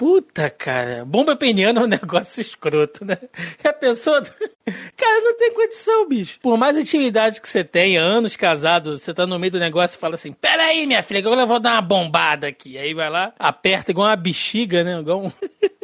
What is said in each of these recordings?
Puta, cara. Bomba peniana é um negócio escroto, né? Já pensou? Cara, não tem condição, bicho. Por mais intimidade que você tenha, anos casado, você tá no meio do negócio e fala assim: Pera aí, minha filha, agora eu vou dar uma bombada aqui. Aí vai lá, aperta igual uma bexiga, né? Igual um...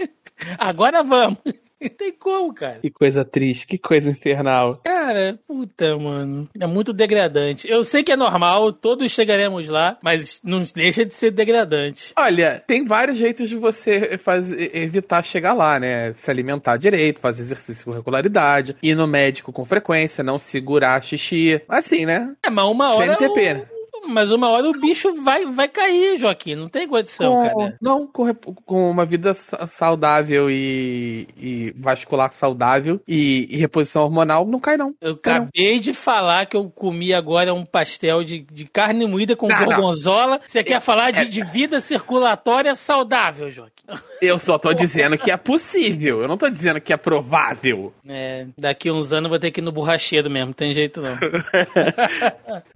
agora vamos. Não tem como, cara. Que coisa triste, que coisa infernal. Cara, puta, mano. É muito degradante. Eu sei que é normal, todos chegaremos lá, mas não deixa de ser degradante. Olha, tem vários jeitos de você fazer, evitar chegar lá, né? Se alimentar direito, fazer exercício com regularidade, ir no médico com frequência, não segurar xixi. Assim, né? É, mas uma hora. Sem ter pena. Mas uma hora o bicho vai, vai cair, Joaquim. Não tem condição, com, cara. Não, com, com uma vida saudável e, e vascular saudável e, e, reposição hormonal, não cai, não. Eu acabei não. de falar que eu comi agora um pastel de, de carne moída com não, gorgonzola. Você quer falar de, é... de vida circulatória saudável, Joaquim? Eu só tô dizendo que é possível. Eu não tô dizendo que é provável. É, daqui uns anos eu vou ter que ir no borracheiro mesmo. Tem jeito não.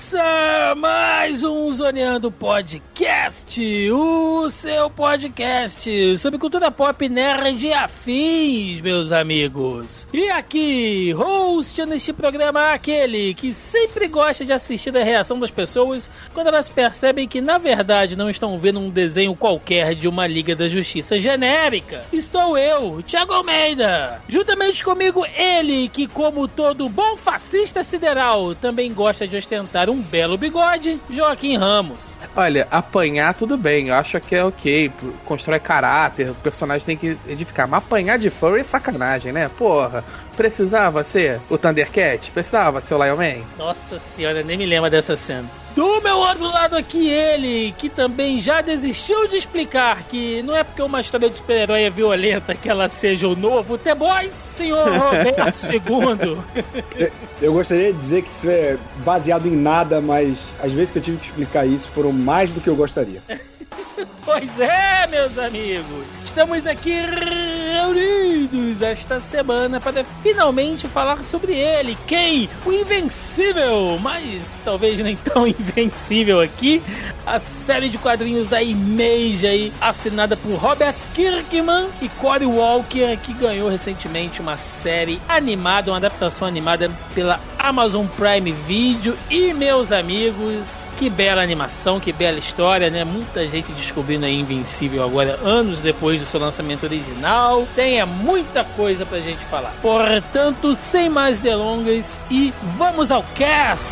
Começa mais um Zoneando Podcast, o seu podcast sobre cultura pop nerd e afins, meus amigos. E aqui, host neste programa, aquele que sempre gosta de assistir a reação das pessoas quando elas percebem que na verdade não estão vendo um desenho qualquer de uma Liga da Justiça genérica. Estou eu, Thiago Almeida. Juntamente comigo, ele que, como todo bom fascista sideral, também gosta de ostentar um belo bigode, Joaquim Ramos. Olha, apanhar tudo bem, eu acho que é ok, constrói caráter, o personagem tem que edificar, mas apanhar de furry é sacanagem, né? Porra, precisava ser o Thundercat? Precisava ser o Lion Man? Nossa senhora, nem me lembra dessa cena. Do meu outro lado aqui, ele, que também já desistiu de explicar que não é porque uma história de super-herói é violenta que ela seja o novo The Boys, senhor Roberto II. Eu gostaria de dizer que isso é baseado em nada, mas às vezes que eu tive que explicar isso foram mais do que eu gostaria. Pois é, meus amigos! Estamos aqui reunidos esta semana para finalmente falar sobre ele. Quem? O Invencível! Mas talvez nem tão invencível aqui. A série de quadrinhos da Image aí, assinada por Robert Kirkman e Cory Walker, que ganhou recentemente uma série animada, uma adaptação animada pela Amazon Prime Video. E, meus amigos, que bela animação, que bela história, né? Muita gente descobrindo aí Invencível agora, anos depois do seu lançamento original. Tenha muita coisa pra gente falar. Portanto, sem mais delongas e vamos ao cast!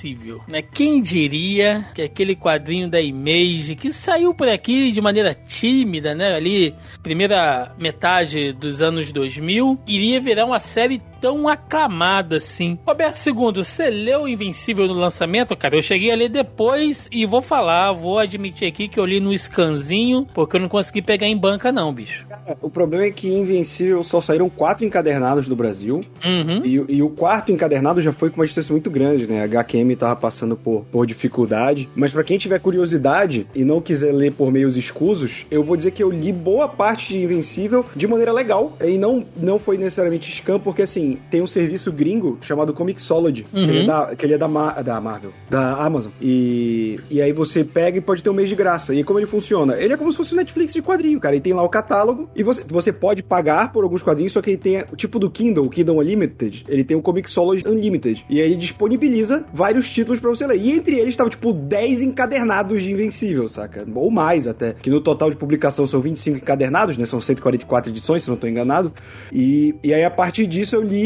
Invencível, né? Quem diria que aquele quadrinho da Image que saiu por aqui de maneira tímida, né? Ali, primeira metade dos anos 2000, iria virar uma série tão aclamada assim. Roberto II, você leu Invencível no lançamento? Cara, eu cheguei a ler depois e vou falar, vou admitir aqui que eu li no scanzinho, porque eu não consegui pegar em banca não, bicho. o problema é que Invencível só saíram quatro encadernados do Brasil, uhum. e, e, o quarto encadernado já foi com uma distância muito grande, né? A HQM tava passando por, por dificuldade, mas para quem tiver curiosidade e não quiser ler por meios escusos, eu vou dizer que eu li boa parte de Invencível de maneira legal, e não, não foi necessariamente scan, porque assim, tem, tem um serviço gringo chamado Comixology, uhum. que ele é, da, que ele é da, Mar, da Marvel, da Amazon. E, e aí você pega e pode ter um mês de graça. E como ele funciona? Ele é como se fosse o Netflix de quadrinho, cara. E tem lá o catálogo e você, você pode pagar por alguns quadrinhos, só que ele tem o tipo do Kindle, o Kindle Unlimited, ele tem o Comixology Unlimited. E aí ele disponibiliza vários títulos para você ler. E entre eles tava tipo 10 encadernados de Invencível, saca? Ou mais até. Que no total de publicação são 25 encadernados, né? São 144 edições, se não tô enganado. E, e aí a partir disso eu li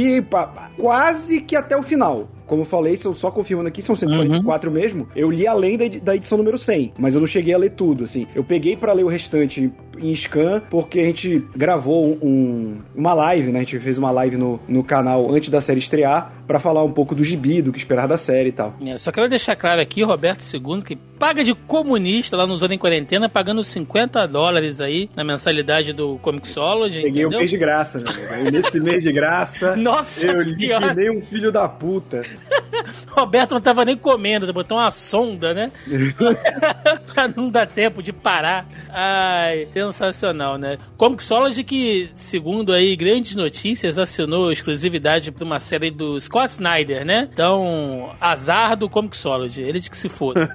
pa, quase que até o final. Como eu falei, só confirmando aqui, são 144 uhum. mesmo. Eu li além da, edição número 100, mas eu não cheguei a ler tudo, assim. Eu peguei para ler o restante em scan, porque a gente gravou um, uma live, né? A gente fez uma live no, no canal antes da série estrear, para falar um pouco do gibi, do que esperar da série e tal. É, só quero deixar claro aqui, Roberto II, que paga de comunista lá no Zona em Quarentena, pagando 50 dólares aí na mensalidade do Comixology. Peguei entendeu? um mês de graça, né? Nesse mês de graça, Nossa eu liquidei um filho da puta. Roberto não tava nem comendo, botou uma sonda, né? pra não dar tempo de parar. Ai, sensacional, né? Comixology que, segundo aí grandes notícias, assinou exclusividade para uma série do Scott Snyder, né? Então, azar do Comixology, eles que se foda.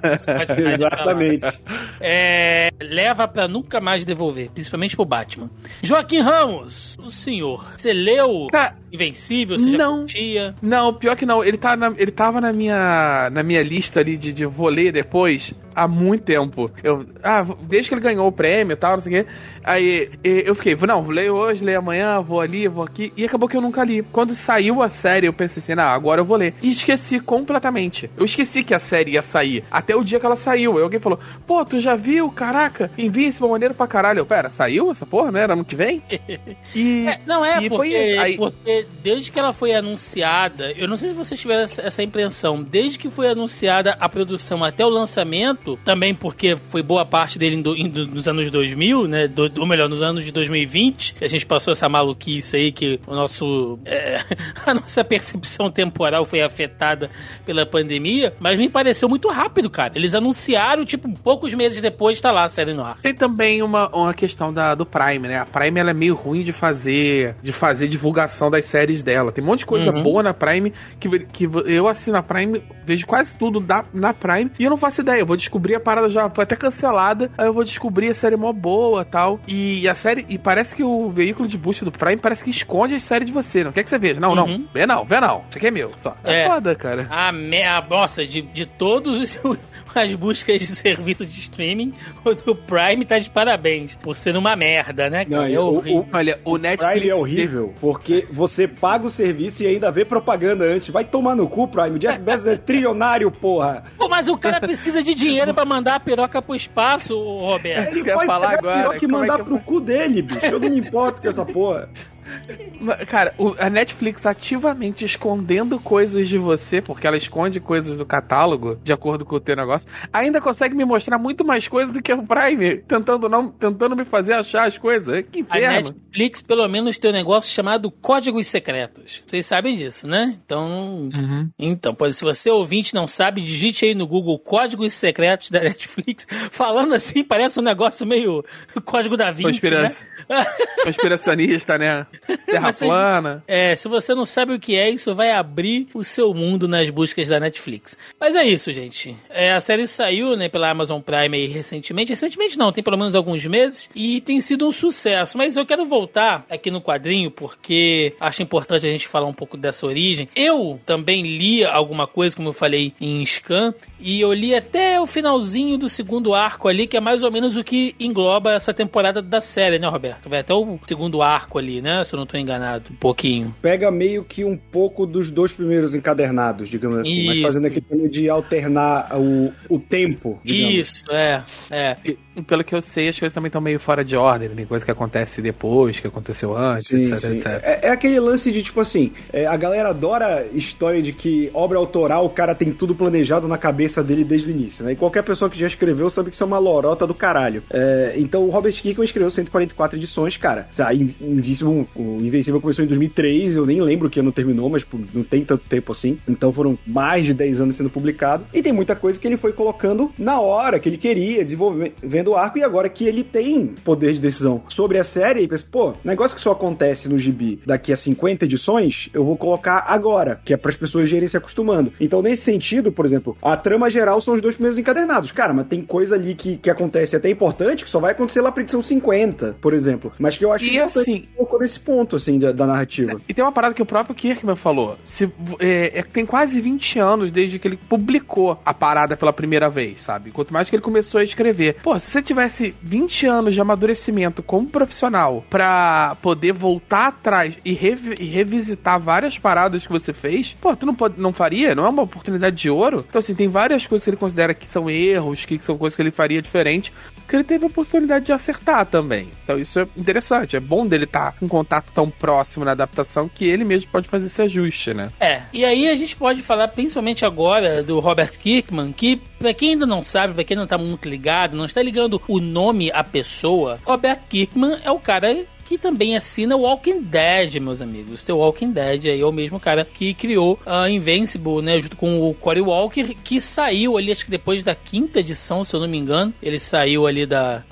Exatamente. É, leva para nunca mais devolver, principalmente pro Batman. Joaquim Ramos, o senhor, você leu tá. Invencível? Você não. curtia? Não, pior que não. Ele, tá na, ele tava na minha, na minha lista ali de, de vou ler depois há muito tempo. Eu, ah, desde que ele ganhou o prêmio e tal, não sei o quê. Aí eu fiquei, não, vou ler hoje, ler amanhã, vou ali, vou aqui. E acabou que eu nunca li. Quando saiu a série, eu pensei assim, ah, agora eu vou ler. E esqueci completamente. Eu esqueci que a série ia sair. Até o dia que ela saiu. Aí alguém falou, pô, tu já viu? Caraca, Invincible maneiro pra caralho. Eu, pera, saiu essa porra, né? Era ano que vem? E. É, não é, porque, Aí... porque desde que ela foi anunciada, eu não sei se vocês tiveram essa impressão, desde que foi anunciada a produção até o lançamento, também porque foi boa parte dele em do, em do, nos anos 2000, né? Do, ou melhor, nos anos de 2020, a gente passou essa maluquice aí que o nosso. É, a nossa percepção temporal foi afetada pela pandemia, mas me pareceu muito rápido, cara. Eles anunciaram, tipo, poucos meses depois tá lá a série no ar. Tem também uma, uma questão da, do Prime, né? A Prime ela é meio ruim de fazer de fazer divulgação das séries dela. Tem um monte de coisa uhum. boa na Prime que, que eu assino a Prime, vejo quase tudo da, na Prime e eu não faço ideia. Eu vou descobrir a parada já foi até cancelada, aí eu vou descobrir a série mó boa tal. E, e a série, e parece que o veículo de busca do Prime parece que esconde as séries de você. Não quer que você veja. Não, uhum. não. Vê não, vê não. Isso aqui é meu. Só. É, é foda, cara. A, me, a nossa, de, de todos os, as buscas de serviço de streaming, o do Prime tá de parabéns. Por ser uma merda, né, cara? Não, é o, o, olha, o Netflix. Prime é horrível, porque você paga o serviço e ainda vê propaganda antes. Vai tomar no cu, Prime. O Jeff Bezos é trilionário, porra. Pô, mas o cara precisa de dinheiro pra mandar a piroca pro espaço, Roberto. Ele pode falar agora. a piroca e mandar é pro cu dele, bicho. Eu não me importo com essa porra. Cara, a Netflix ativamente escondendo coisas de você, porque ela esconde coisas do catálogo, de acordo com o teu negócio, ainda consegue me mostrar muito mais coisas do que o Prime, tentando, não, tentando me fazer achar as coisas. Que inferno. A Netflix, pelo menos, tem um negócio chamado Códigos Secretos. Vocês sabem disso, né? Então, uhum. então se você ouvinte não sabe, digite aí no Google Códigos Secretos da Netflix. Falando assim, parece um negócio meio Código da Vinci, Conspiração. né? Conspiracionista, né? Terra plana. É, se você não sabe o que é, isso vai abrir o seu mundo nas buscas da Netflix. Mas é isso, gente. É, a série saiu, né, pela Amazon Prime aí recentemente. Recentemente não, tem pelo menos alguns meses. E tem sido um sucesso. Mas eu quero voltar aqui no quadrinho, porque acho importante a gente falar um pouco dessa origem. Eu também li alguma coisa, como eu falei, em Scan. E eu li até o finalzinho do segundo arco ali, que é mais ou menos o que engloba essa temporada da série, né, Roberto? Vai até o segundo arco ali, né? Se eu não tô enganado. Um pouquinho. Pega meio que um pouco dos dois primeiros encadernados, digamos assim. Isso. Mas fazendo aquele de alternar o, o tempo. Digamos. Isso, é. é. E, pelo que eu sei, as coisas também estão meio fora de ordem. Tem coisa que acontece depois, que aconteceu antes, sim, etc, sim. etc. É, é, aquele lance de, tipo assim, é, a galera adora história de que obra autoral, o cara tem tudo planejado na cabeça dele desde o início, né? E qualquer pessoa que já escreveu sabe que isso é uma lorota do caralho. É, então, o Robert Kirkman escreveu 144 edições, cara. Invincible O Invencível começou em 2003, eu nem lembro que ano terminou, mas tipo, não tem tanto tempo assim. Então foram mais de 10 anos sendo publicado. E tem muita coisa que ele foi colocando na hora que ele queria, desenvolvendo o arco, e agora que ele tem poder de decisão sobre a série, ele pensa, pô, negócio que só acontece no gibi daqui a 50 edições, eu vou colocar agora, que é para as pessoas irem se acostumando. Então, nesse sentido, por exemplo, a trama geral são os dois primeiros encadernados. Cara, mas tem coisa ali que, que acontece até importante que só vai acontecer lá pra edição 50, por exemplo. Mas que eu acho E assim- um pouco desse ponto, assim, da, da narrativa. E tem uma parada que o próprio Kirkman falou. Se, é, é tem quase 20 anos desde que ele publicou a parada pela primeira vez, sabe? Quanto mais que ele começou a escrever. Pô, se você tivesse 20 anos de amadurecimento como profissional pra poder voltar atrás e, revi- e revisitar várias paradas que você fez, pô, tu não, pode, não faria? Não é uma oportunidade de ouro? Então, assim, tem várias coisas que ele considera que são erros, que são coisas que ele faria diferente, que ele teve a oportunidade de acertar também. Então isso é interessante. É bom dele estar com contato tão próximo na adaptação que ele mesmo pode fazer esse ajuste, né? É, e aí a gente pode falar principalmente agora do Robert Kirkman, que pra quem ainda não sabe, pra quem não tá muito ligado, não está ligando o nome à pessoa, Robert Kirkman é o cara que também assina Walking Dead, meus amigos. O Walking Dead aí é o mesmo cara que criou a Invincible, né, junto com o Cory Walker, que saiu ali, acho que depois da quinta edição, se eu não me engano, ele saiu ali da,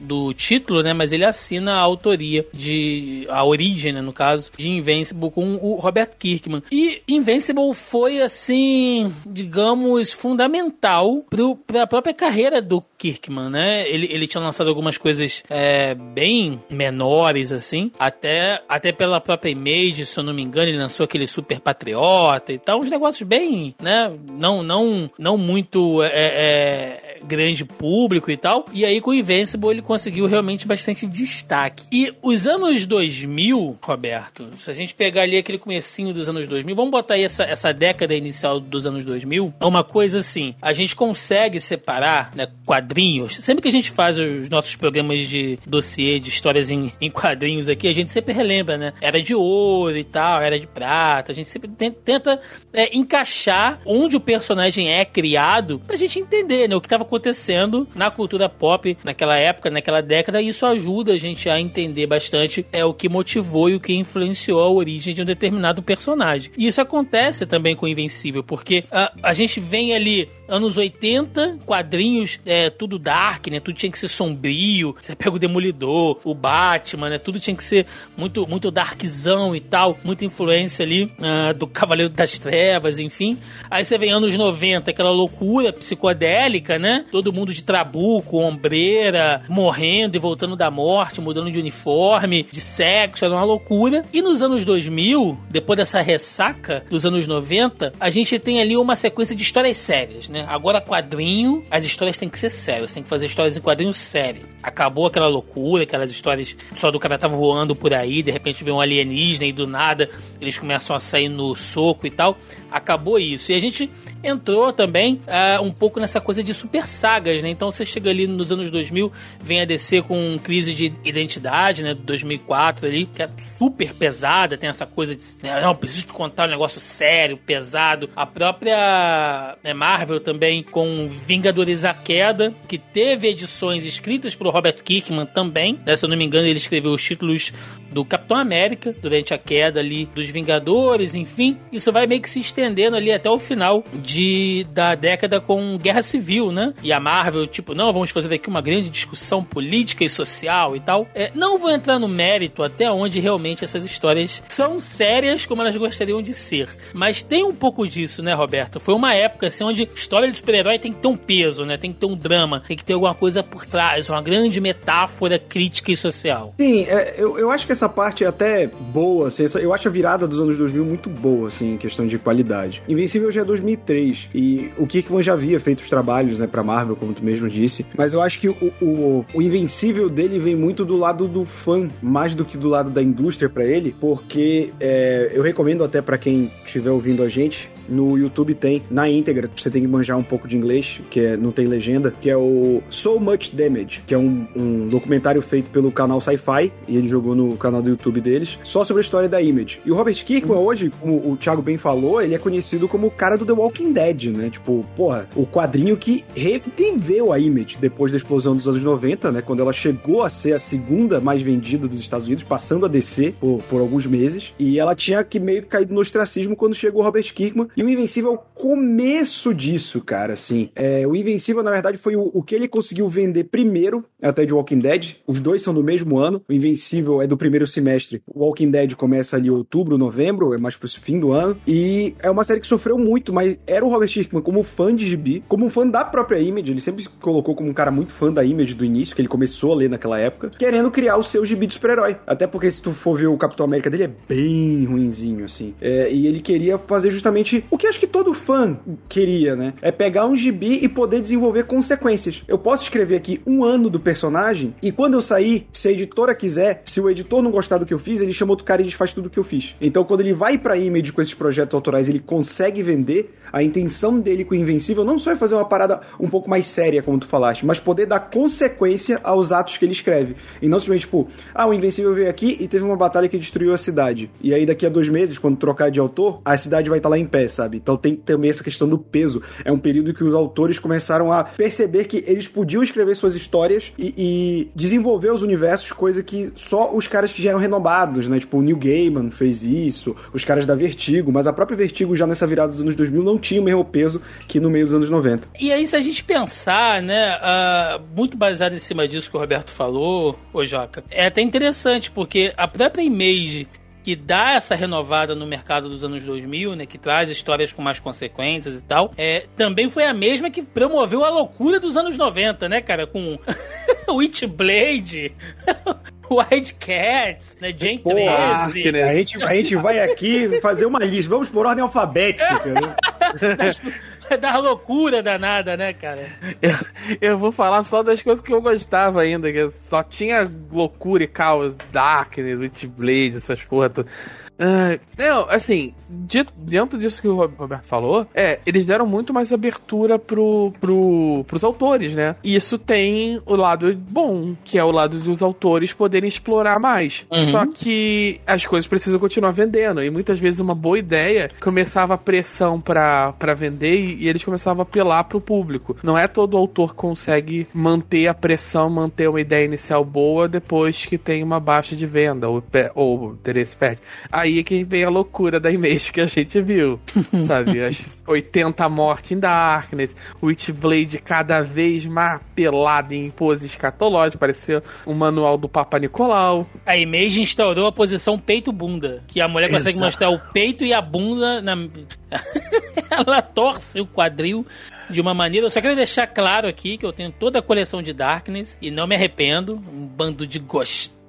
do título, né, mas ele assina a autoria de, a origem, né, no caso, de Invincible com o Robert Kirkman. E Invincible foi, assim, digamos, fundamental para a própria carreira do Kirkman, né? Ele, ele tinha lançado algumas coisas é, bem menores, assim, até, até pela própria Image, se eu não me engano, ele lançou aquele Super Patriota e tal, uns negócios bem, né? Não, não, não muito é, é, grande público e tal. E aí com o Invincible ele conseguiu realmente bastante destaque. E os anos 2000, Roberto, se a gente pegar ali aquele comecinho dos anos 2000, vamos botar aí essa, essa década inicial dos anos 2000, é uma coisa assim, a gente consegue separar, né, quadrinhos. Sempre que a gente faz os nossos programas de dossiê, de histórias em, em quadrinhos aqui, a gente sempre relembra, né? Era de ouro e tal, era de prata. A gente sempre ten- tenta é, encaixar onde o personagem é criado pra gente entender, né? O que estava acontecendo na cultura pop naquela época, naquela década. E isso ajuda a gente a entender bastante é, o que motivou e o que influenciou a origem de um determinado personagem. E isso acontece também com o Invencível, porque a, a gente vem ali anos 80, quadrinhos, é, tudo dark, né? Tudo tinha que ser sombrio. Você pega o Demolidor, o Batman, né? Tudo tinha que ser muito, muito darkzão e tal. Muita influência ali ah, do Cavaleiro das Trevas, enfim. Aí você vem anos 90, aquela loucura psicodélica, né? Todo mundo de trabuco, ombreira, morrendo e voltando da morte, mudando de uniforme, de sexo, era uma loucura. E nos anos 2000, depois dessa ressaca dos anos 90, a gente tem ali uma sequência de histórias sérias, né? Agora quadrinho, as histórias têm que ser sérias, tem que fazer histórias em quadrinho sério. Acabou aquela loucura, aquelas histórias só do cara tá voando por aí, de repente vê um alienígena e do nada eles começam a sair no soco e tal. Acabou isso. E a gente entrou também ah, um pouco nessa coisa de super sagas, né? Então você chega ali nos anos 2000, vem a DC com crise de identidade, né? 2004 ali, que é super pesada, tem essa coisa de, né, não, preciso te contar um negócio sério, pesado. A própria né, Marvel também com Vingadores a Queda, que teve edições escritas por Robert Kirkman também. Né? Se eu não me engano, ele escreveu os títulos do Capitão América durante a queda ali dos Vingadores, enfim. Isso vai meio que se estendendo ali até o final de, da década com Guerra Civil, né? E a Marvel, tipo, não, vamos fazer aqui uma grande discussão política e social e tal. É, não vou entrar no mérito até onde realmente essas histórias são sérias como elas gostariam de ser. Mas tem um pouco disso, né, Roberto? Foi uma época assim onde história de super-herói tem que ter um peso, né? Tem que ter um drama, tem que ter alguma coisa por trás, uma grande metáfora crítica e social. Sim, é, eu, eu acho que essa parte é até boa, assim, essa- eu acho a virada dos anos 2000 muito boa, assim, em questão de qualidade. Invencível já é 2003, e o Kirkman já havia feito os trabalhos, né, pra Marvel, como tu mesmo disse, mas eu acho que o, o, o Invencível dele vem muito do lado do fã, mais do que do lado da indústria pra ele, porque é, eu recomendo até pra quem estiver ouvindo a gente, no YouTube tem, na íntegra, você tem que manjar um pouco de inglês, que é, não tem legenda, que é o So Much Damage, que é um, um documentário feito pelo canal Sci-Fi, e ele jogou no canal do YouTube deles, só sobre a história da Image. E o Robert Kirkman, hoje, como o Thiago bem falou, ele é conhecido como o cara do The Walking Dead, né? Tipo, porra, o quadrinho que reviveu a Image depois da explosão dos anos 90, né? Quando ela chegou a ser a segunda mais vendida dos Estados Unidos, passando a descer por, por alguns meses. E ela tinha que meio que caído no ostracismo quando chegou o Robert Kirkman. E o Invencível é o começo disso, cara, assim. É, o Invencível, na verdade, foi o, o que ele conseguiu vender primeiro, até de Walking Dead. Os dois são do mesmo ano. O Invencível é do primeiro semestre. O Walking Dead começa ali outubro, novembro, é mais pro fim do ano. E é uma série que sofreu muito, mas era o Robert Kirkman como fã de gibi, como fã da própria Image. Ele sempre se colocou como um cara muito fã da Image do início, que ele começou a ler naquela época, querendo criar o seu gibi de super-herói. Até porque se tu for ver o Capitão América dele, é bem ruinzinho, assim. É, e ele queria fazer justamente o que acho que todo fã queria, né? É pegar um gibi e poder desenvolver consequências. Eu posso escrever aqui um ano do personagem e quando eu sair, se a editora quiser, se o editor não gostar do que eu fiz, ele chama outro cara e desfaz tudo que eu fiz. Então quando ele vai pra Image com esses projetos autorais, ele consegue vender, a intenção dele com o Invencível não só é fazer uma parada um pouco mais séria, como tu falaste, mas poder dar consequência aos atos que ele escreve. E não simplesmente, tipo, ah, o Invencível veio aqui e teve uma batalha que destruiu a cidade. E aí daqui a dois meses, quando trocar de autor, a cidade vai estar lá em pé, sabe? Então tem também essa questão do peso. É um período que os autores começaram a perceber que eles podiam escrever suas histórias e, e desenvolver os universos, coisa que só os caras que já eram renomados, né? Tipo, o Neil Gaiman fez isso, os caras da Vertigo, mas a própria Vertigo já nessa virada dos anos 2000 não tinha o mesmo peso que no meio dos anos 90. E aí, se a gente pensar, né, uh, muito baseado em cima disso que o Roberto falou, ô Joca, é até interessante, porque a própria Image que dá essa renovada no mercado dos anos 2000, né, que traz histórias com mais consequências e tal, é, também foi a mesma que promoveu a loucura dos anos 90, né, cara, com Witchblade, Wildcats, né, Gen Porra, 13. A gente, a gente vai aqui fazer uma lista, vamos por ordem alfabética. né? das, da loucura danada, né, cara? Eu, eu vou falar só das coisas que eu gostava ainda, que só tinha loucura e caos, Darkness, Witchblade, essas porra todas. Uh, não, assim, dentro disso que o Roberto falou, é, eles deram muito mais abertura pro, pro, pros autores, né? E isso tem o lado bom, que é o lado dos autores poderem explorar mais. Uhum. Só que as coisas precisam continuar vendendo. E muitas vezes uma boa ideia começava a pressão pra, pra vender e, e eles começavam a apelar pro público. Não é todo autor que consegue manter a pressão, manter uma ideia inicial boa depois que tem uma baixa de venda ou, ou o interesse perde. Aí é que vem a loucura da Image que a gente viu, sabe? As 80 mortes em Darkness, Witchblade cada vez mais pelado em pose escatológica, parecia um manual do Papa Nicolau. A Image instaurou a posição peito-bunda, que a mulher consegue Exato. mostrar o peito e a bunda na... Ela torce o quadril de uma maneira. Eu só quero deixar claro aqui que eu tenho toda a coleção de Darkness e não me arrependo. Um bando de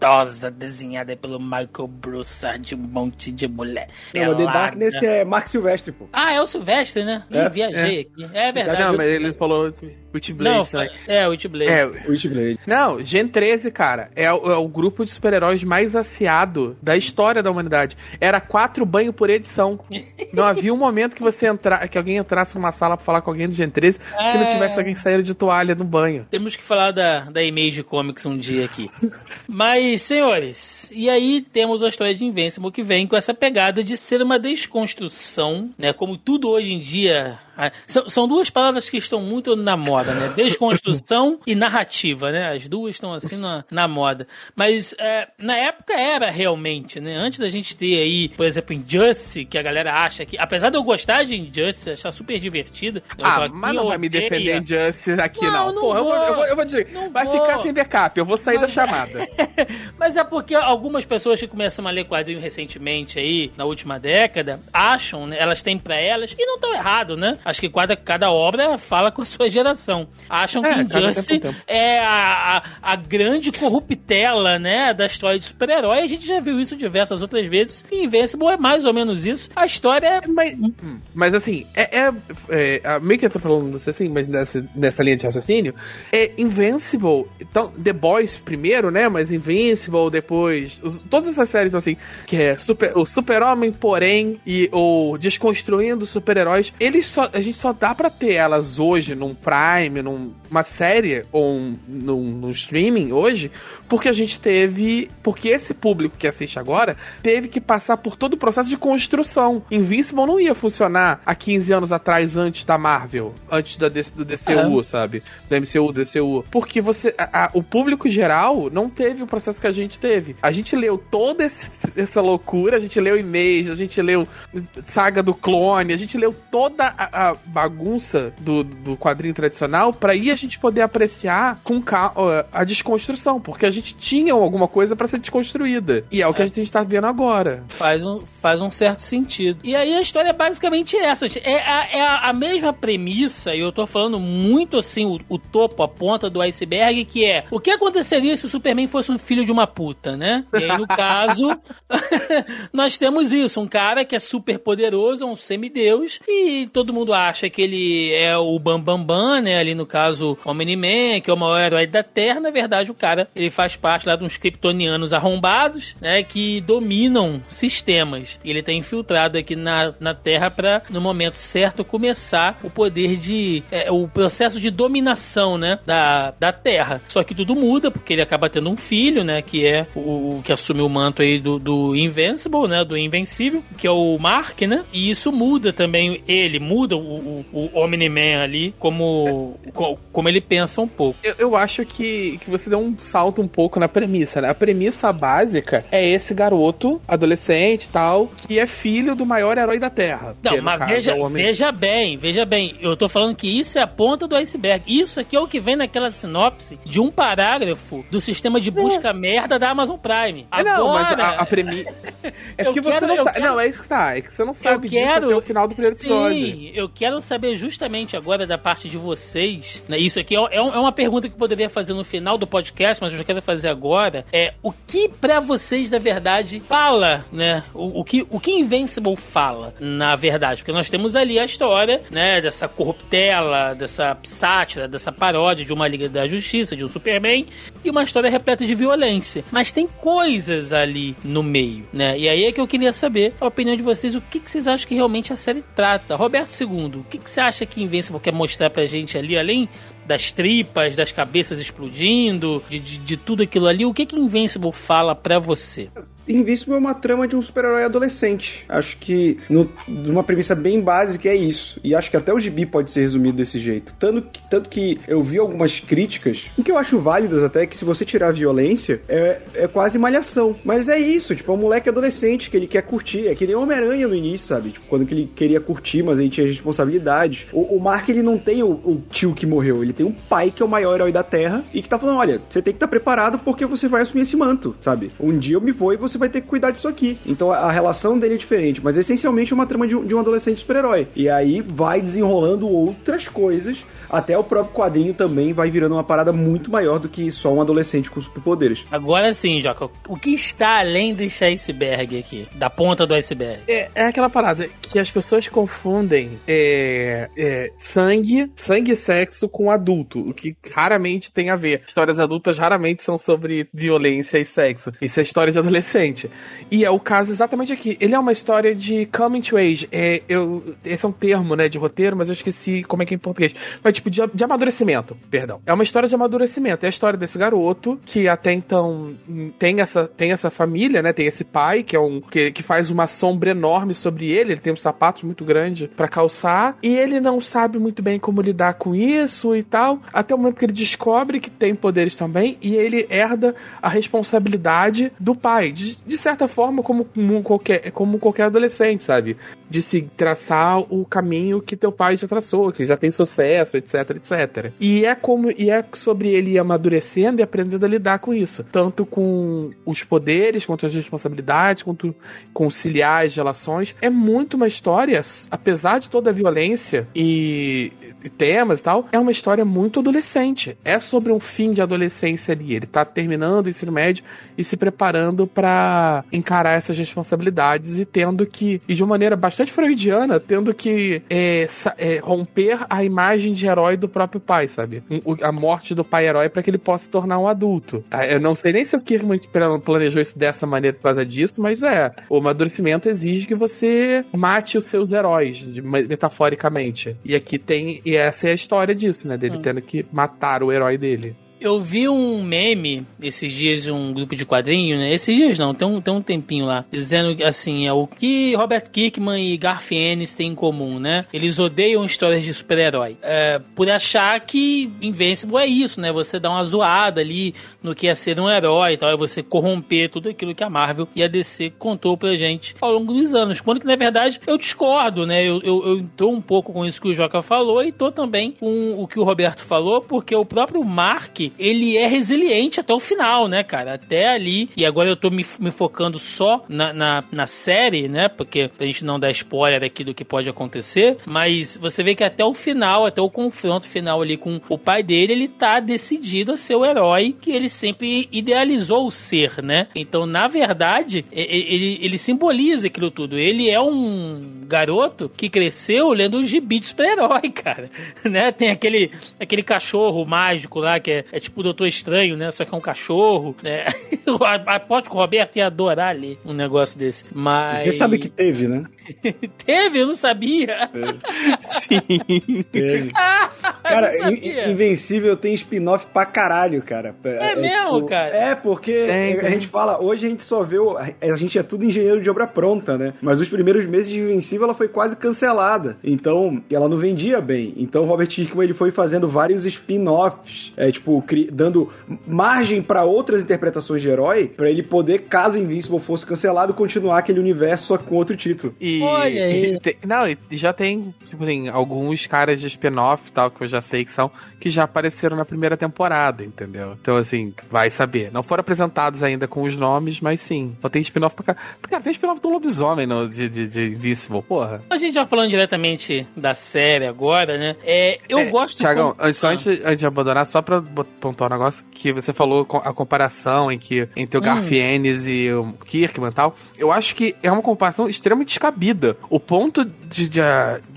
gostosa desenhada pelo Michael Broussard, de um monte de mulher. Não, The. Darkness é Mark Silvestre, pô. Ah, é o Silvestre, né? Ih, É, viajei aqui. É verdade. Não, mas ele falou Witchblade Não, também. é, o Witchblade. É, Witchblade. Não, Gen 13, cara, é, o- é o grupo de super-heróis mais aciado da história da humanidade. Era quatro banhos por edição. Não havia um momento que você entrar, que alguém entrasse numa sala pra falar com alguém do Gen 13 que não É. tivesse alguém saindo de toalha no banho. Temos que falar da, da Image Comics um dia aqui. Mas, senhores, e aí temos a história de Invincible que vem com essa pegada de ser uma desconstrução, né? Como tudo hoje em dia. Ah, São, são duas palavras que estão muito na moda, né? Desconstrução e narrativa, né? As duas estão assim na, na moda. Mas é, na época era realmente, né? Antes da gente ter aí, por exemplo, Injustice, que a galera acha que. Apesar de eu gostar de Injustice, achar super divertida. eu Ah, mas não vai me defender Injustice aqui, Não, não. não Porra, eu vou, vou. eu vou, eu vou dizer, Não vai vou. ficar sem backup, eu vou sair da Mas- chamada. Mas é porque algumas pessoas que começam a ler quadrinho recentemente aí, na última década, acham, né, elas têm pra elas, e não estão errado, né? Acho que cada, cada obra fala com a sua geração. Acham É, que Injustice tempo. é a, a, a grande corruptela, né, da história de super-herói. A gente já viu isso diversas outras vezes. E Invincible é mais ou menos isso. A história é... Mas, mas assim, é, é, é meio que eu tô falando assim, mas nessa, nessa linha de raciocínio, é Invincible, então, The Boys primeiro, né, mas Invincible depois, os- todas essas séries, então, assim, que é super, o super-homem, porém, e o Desconstruindo Super-Heróis, eles só, a gente só dá pra ter elas hoje num Prime, numa série ou um, num, num streaming hoje, porque a gente teve. Porque esse público que assiste agora teve que passar por todo o processo de construção. Invincible não ia funcionar há 15 anos atrás, antes da Marvel, antes da, do DCU, é. sabe? Do MCU, DCU. Porque você. A, a, o público geral não teve o processo que a gente teve. A gente leu toda esse, essa loucura, a gente leu e-mails, a gente leu Saga do Clone, a gente leu toda a, a bagunça do, do quadrinho tradicional para aí a gente poder apreciar com a desconstrução, porque a gente tinha alguma coisa para ser desconstruída. E é o que é. a gente tá vendo agora. Faz um, faz um certo sentido. E aí a história é basicamente essa. É a, é a mesma premissa, e eu tô falando muito assim, o, o topo, a ponta do iceberg, que é o que aconteceria se o Superman fosse um filho de uma puta, né? E aí, no caso, nós temos isso: um cara que é super poderoso, um semideus, e todo mundo acha que ele é o Bambambam, Bam, Bam, né? Ali no caso, Omni-Man, que é o maior herói da Terra. Na verdade, o cara ele faz parte lá de uns kryptonianos arrombados, né? Que dominam sistemas. E ele tá infiltrado aqui na, na Terra para no momento certo, começar o poder de. É, o processo de dominação, né? Da, da Terra. Só que tudo muda, porque ele acaba tendo um filho, né? Que é o, o que assume o manto aí do, do Invincible, né? Do Invencível, que é o Mark, né? E isso muda também ele, muda o, o, o Omni-Man ali, como, como ele pensa um pouco. Eu, eu acho que, que você deu um salto um pouco na premissa, né? A premissa básica é esse garoto, adolescente e tal, que é filho do maior herói da Terra. Não, mas caso, veja, é veja bem, veja bem, eu tô falando que isso é a ponta do iceberg. Isso aqui é o que vem naquela sinopse de um parágrafo do sistema de busca é. merda da Amazon Prime. Agora, não, mas a, a premissa... É porque você não sabe... Quero... Não, é isso que tá. É que você não sabe eu quero... disso até o final do primeiro Sim, episódio. Sim, eu quero saber justamente agora da parte de vocês, né? Isso aqui é, é, é uma pergunta que eu poderia fazer no final do podcast, mas eu já quero fazer agora. É, o que para vocês, da verdade, fala, né? O, o, que, o que Invincible fala, na verdade? Porque nós temos ali a história, né? Dessa corruptela, dessa sátira, dessa paródia de uma Liga da Justiça, de um Superman, e uma história repleta de violência. Mas tem coisas ali no meio, né? E aí é que eu queria saber a opinião de vocês, o que, que vocês acham que realmente a série trata. Roberto II, o que, que você acha que Invincible quer mostrar pra gente ali, além das tripas, das cabeças explodindo, de, de, de, tudo aquilo ali, o que que Invincible fala pra você? Invincible é uma trama de um super-herói adolescente. Acho que, no, numa premissa bem básica, é isso. E acho que até o gibi pode ser resumido desse jeito. Tanto que, tanto que eu vi algumas críticas, em que eu acho válidas até, que se você tirar a violência, é, é quase malhação. Mas é isso, tipo, é um moleque adolescente que ele quer curtir. É que nem Homem-Aranha no início, sabe? Tipo, quando ele queria curtir, mas ele tinha responsabilidades. O, o Mark, ele não tem o, o tio que morreu, ele tem um pai que é o maior herói da Terra e que tá falando: olha, você tem que estar tá preparado porque você vai assumir esse manto, sabe? Um dia eu me vou e você vai ter que cuidar disso aqui. Então a relação dele é diferente, mas essencialmente é uma trama de um, de um adolescente super-herói. E aí vai desenrolando outras coisas até o próprio quadrinho também vai virando uma parada muito maior do que só um adolescente com superpoderes. Agora sim, Joca, o que está além desse iceberg aqui? Da ponta do iceberg? É, é aquela parada que as pessoas confundem é, é, sangue, sangue e sexo com adulto, o que raramente tem a ver. Histórias adultas raramente são sobre violência e sexo. Isso é história de adolescente. E é o caso exatamente aqui. Ele é uma história de coming to age. É, eu, esse é um termo, né, de roteiro, mas eu esqueci como é que é em português. Mas tipo, de, de amadurecimento, perdão. É uma história de amadurecimento. É a história desse garoto que até então tem essa, tem essa família, né? Tem esse pai que é um que, que faz uma sombra enorme sobre ele. Ele tem um sapato muito grande para calçar e ele não sabe muito bem como lidar com isso e tal. Até o momento que ele descobre que tem poderes também e ele herda a responsabilidade do pai. De, de certa forma, como, como, qualquer, como qualquer adolescente, sabe? De se traçar o caminho que teu pai já traçou, que já tem sucesso, etc etc. E é como e é sobre ele amadurecendo e aprendendo a lidar com isso, tanto com os poderes, quanto as responsabilidades, quanto conciliar as relações. É muito uma história, apesar de toda a violência e, e temas e tal, é uma história muito adolescente. É sobre um fim de adolescência ali. Ele tá terminando o ensino médio e se preparando para encarar essas responsabilidades e tendo que, e de uma maneira bastante freudiana, tendo que é, é, romper a imagem de herói do próprio pai, sabe? A morte do pai herói para que ele possa se tornar um adulto. Ah, eu não sei nem se o Kirkman planejou isso dessa maneira por causa disso, mas é. O amadurecimento exige que você mate os seus heróis, metaforicamente. E aqui tem. E essa é a história disso, né? Dele hum. tendo que matar o herói dele. Eu vi um meme esses dias de um grupo de quadrinhos, né? Esses dias não, tem um, tem um tempinho lá, dizendo assim, é o que Robert Kirkman e Garth Ennis têm em comum, né? Eles odeiam histórias de super-herói. É, por achar que Invincible é isso, né? Você dá uma zoada ali no que ia ser um herói e tal, é você corromper tudo aquilo que a Marvel e a DC contou pra gente ao longo dos anos. Quando que, na verdade, eu discordo, né? Eu, eu, eu tô um pouco com isso que o Joca falou e tô também com o que o Roberto falou, porque o próprio Mark ele é resiliente até o final, né, cara? Até ali. E agora eu tô me, me focando só na, na, na, série, né? Porque a gente não dá spoiler aqui do que pode acontecer. Mas você vê que até o final, até o confronto final ali com o pai dele, ele tá decidido a ser o herói que ele sempre idealizou ser, né? Então, na verdade, ele, ele simboliza aquilo tudo. Ele é um garoto que cresceu lendo os gibi de super-herói, cara. Né? Tem aquele, aquele cachorro mágico lá que é, é tipo o Doutor Estranho, né? Só que é um cachorro, né? Aposto que o Roberto ia adorar ler um negócio desse. Mas. Você sabe que teve, né? teve, eu não sabia. Sim. Teve. cara, Invencível tem spin-off pra caralho, cara. É, é mesmo, tipo, cara? É, porque é, a gente fala, hoje a gente só vê. O, a gente é tudo engenheiro de obra pronta, né? Mas os primeiros meses de Invencível ela foi quase cancelada. Então, ela não vendia bem. Então, Robert Hickman ele foi fazendo vários spin-offs, é, tipo, dando margem para outras interpretações de herói, para ele poder, caso Invincible fosse cancelado, continuar aquele universo só com outro título. E, Olha aí. E, não, e já tem, tipo assim, alguns caras de spin-off e tal, que eu já sei que são, que já apareceram na primeira temporada, entendeu? Então, assim, vai saber. Não foram apresentados ainda com os nomes, mas sim. Só tem spin-off pra cá. Cara, tem spin-off do lobisomem no, de, de, de Invincible, porra. A gente já falando diretamente da série agora, né? É, eu é, gosto... Tiagão, com... só ah. antes, antes de abandonar, só pra pontuar um negócio, que você falou a comparação em que, entre o hum. Garth Ennis e o Kirkman e tal, eu acho que é uma comparação extremamente descabida. O ponto de, de,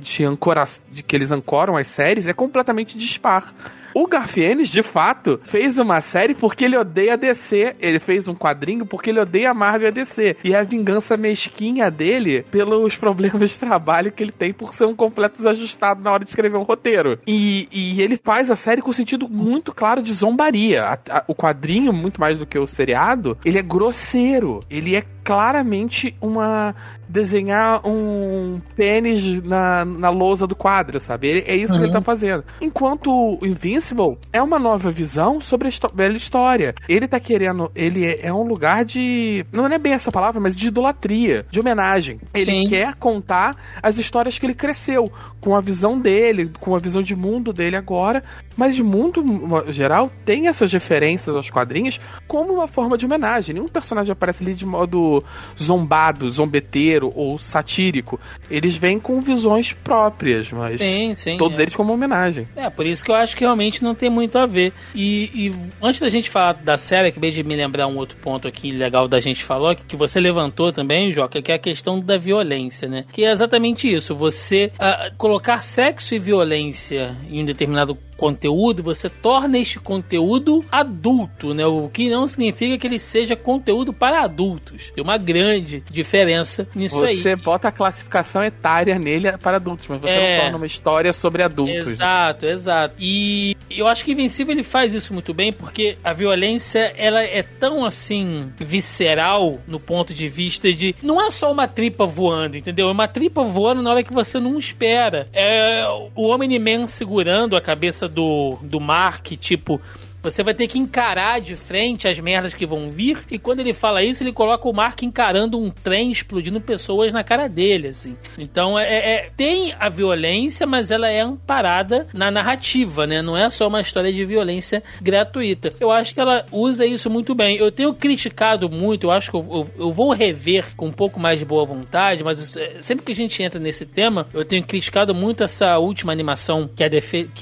de, ancora, de que eles ancoram as séries é completamente dispar. O Garfienes, de fato, fez uma série porque ele odeia a DC. Ele fez um quadrinho porque ele odeia a Marvel e a DC. E é a vingança mesquinha dele pelos problemas de trabalho que ele tem por ser um completo desajustado na hora de escrever um roteiro. E, e ele faz a série com sentido muito claro de zombaria. A, a, o quadrinho, muito mais do que o seriado, ele é grosseiro. Ele é claramente uma desenhar um pênis na, na lousa do quadro, sabe? É isso uhum. que ele tá uhum. fazendo. Enquanto o Invincible é uma nova visão sobre a velha história. Ele tá querendo. Ele é, é, um lugar de. Não é bem essa palavra, mas de idolatria, de homenagem. Ele Sim. quer contar as histórias que ele cresceu, com a visão dele, com a visão de mundo dele agora. Mas de mundo geral tem essas referências aos quadrinhos como uma forma de homenagem. Nenhum personagem aparece ali de modo zombado, zombeteiro ou satírico. Eles vêm com visões próprias, mas sim, sim, todos é. eles como homenagem. É, por isso que eu acho que realmente não tem muito a ver. E, e antes da gente falar da série, acabei de me lembrar um outro ponto aqui legal da gente falou, que, você levantou também, Joca, que é a questão da violência, né? Que é exatamente isso, você uh, colocar sexo e violência em um determinado conteúdo, você torna este conteúdo adulto, né? O que não significa que ele seja conteúdo para adultos. Tem uma grande diferença nisso você aí. Você bota a classificação etária nele para adultos, mas você é... não torna uma história sobre adultos. Exato, exato. E eu acho que Invencível ele faz isso muito bem porque a violência ela é tão assim visceral no ponto de vista de não é só uma tripa voando, entendeu? É uma tripa voando na hora que você não espera. É o Omni-Man segurando a cabeça do, do Mark, tipo, você vai ter que encarar de frente as merdas que vão vir. E quando ele fala isso, ele coloca o Mark encarando um trem explodindo pessoas na cara dele, assim. Então é, é, é, tem a violência, mas ela é amparada na narrativa, né? Não é só uma história de violência gratuita. Eu acho que ela usa isso muito bem. Eu tenho criticado muito, eu acho que eu, eu, eu vou rever com um pouco mais de boa vontade, mas é, sempre que a gente entra nesse tema, eu tenho criticado muito essa última animação que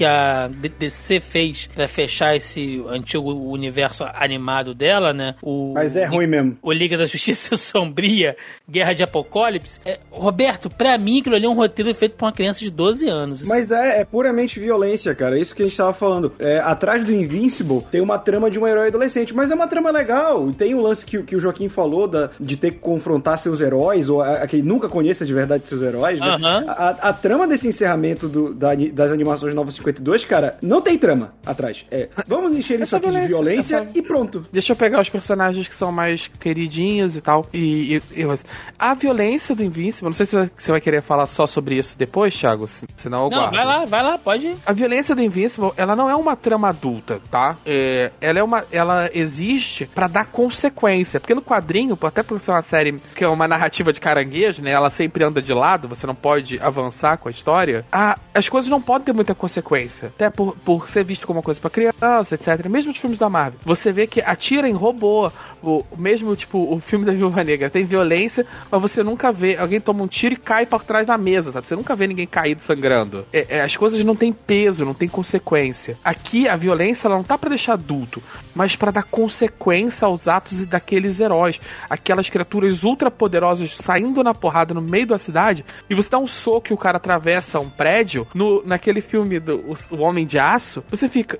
a, DC, fez para fechar esse esse antigo universo animado dela, né? O, Mas é ruim mesmo. O Liga da Justiça Sombria, Guerra de Apocalipse. É, Roberto, pra mim aquilo ali é um roteiro feito pra uma criança de 12 anos. assim. Mas é, é puramente violência, cara. É Isso que a gente tava falando. É, atrás do Invincible tem uma trama de um herói adolescente, mas é uma trama legal. E tem o lance que, que o Joaquim falou da, de ter que confrontar seus heróis, ou a, a que ele nunca conheça de verdade seus heróis. né? Aham. A, a trama desse encerramento do- da- das animações Nova 52, cara, não tem trama atrás. É, vamos encher isso Essa aqui de violência, violência essa- e pronto. Deixa eu pegar os personagens que são mais queridinhos e tal. E, e- e- a violência do Invincible, não sei se você vai querer falar só sobre isso depois, Thiago, se- senão eu Não, guardo. vai lá, vai lá, pode ir. A violência do Invincible, ela não é uma trama adulta, tá? É, ela é uma, ela existe pra dar consequência, porque no quadrinho, até por ser uma série que é uma narrativa de caranguejo, né? Ela sempre anda de lado, você não pode avançar com a história. A, as coisas não podem ter muita consequência, até por, por ser visto como uma coisa pra criança, etc. Mesmo os filmes da Marvel, você vê que atira em robô, o mesmo tipo o filme da Viúva Negra tem violência, mas você nunca vê alguém toma um tiro e cai por trás da mesa, sabe? Você nunca vê ninguém caído sangrando. É- é, as coisas não têm peso, não tem consequência. Aqui a violência ela não tá pra deixar adulto, mas pra dar consequência aos atos daqueles heróis, aquelas criaturas ultra poderosas saindo na porrada no meio da cidade e você dá um soco e o cara atravessa um prédio no naquele filme do o, o Homem de Aço, você fica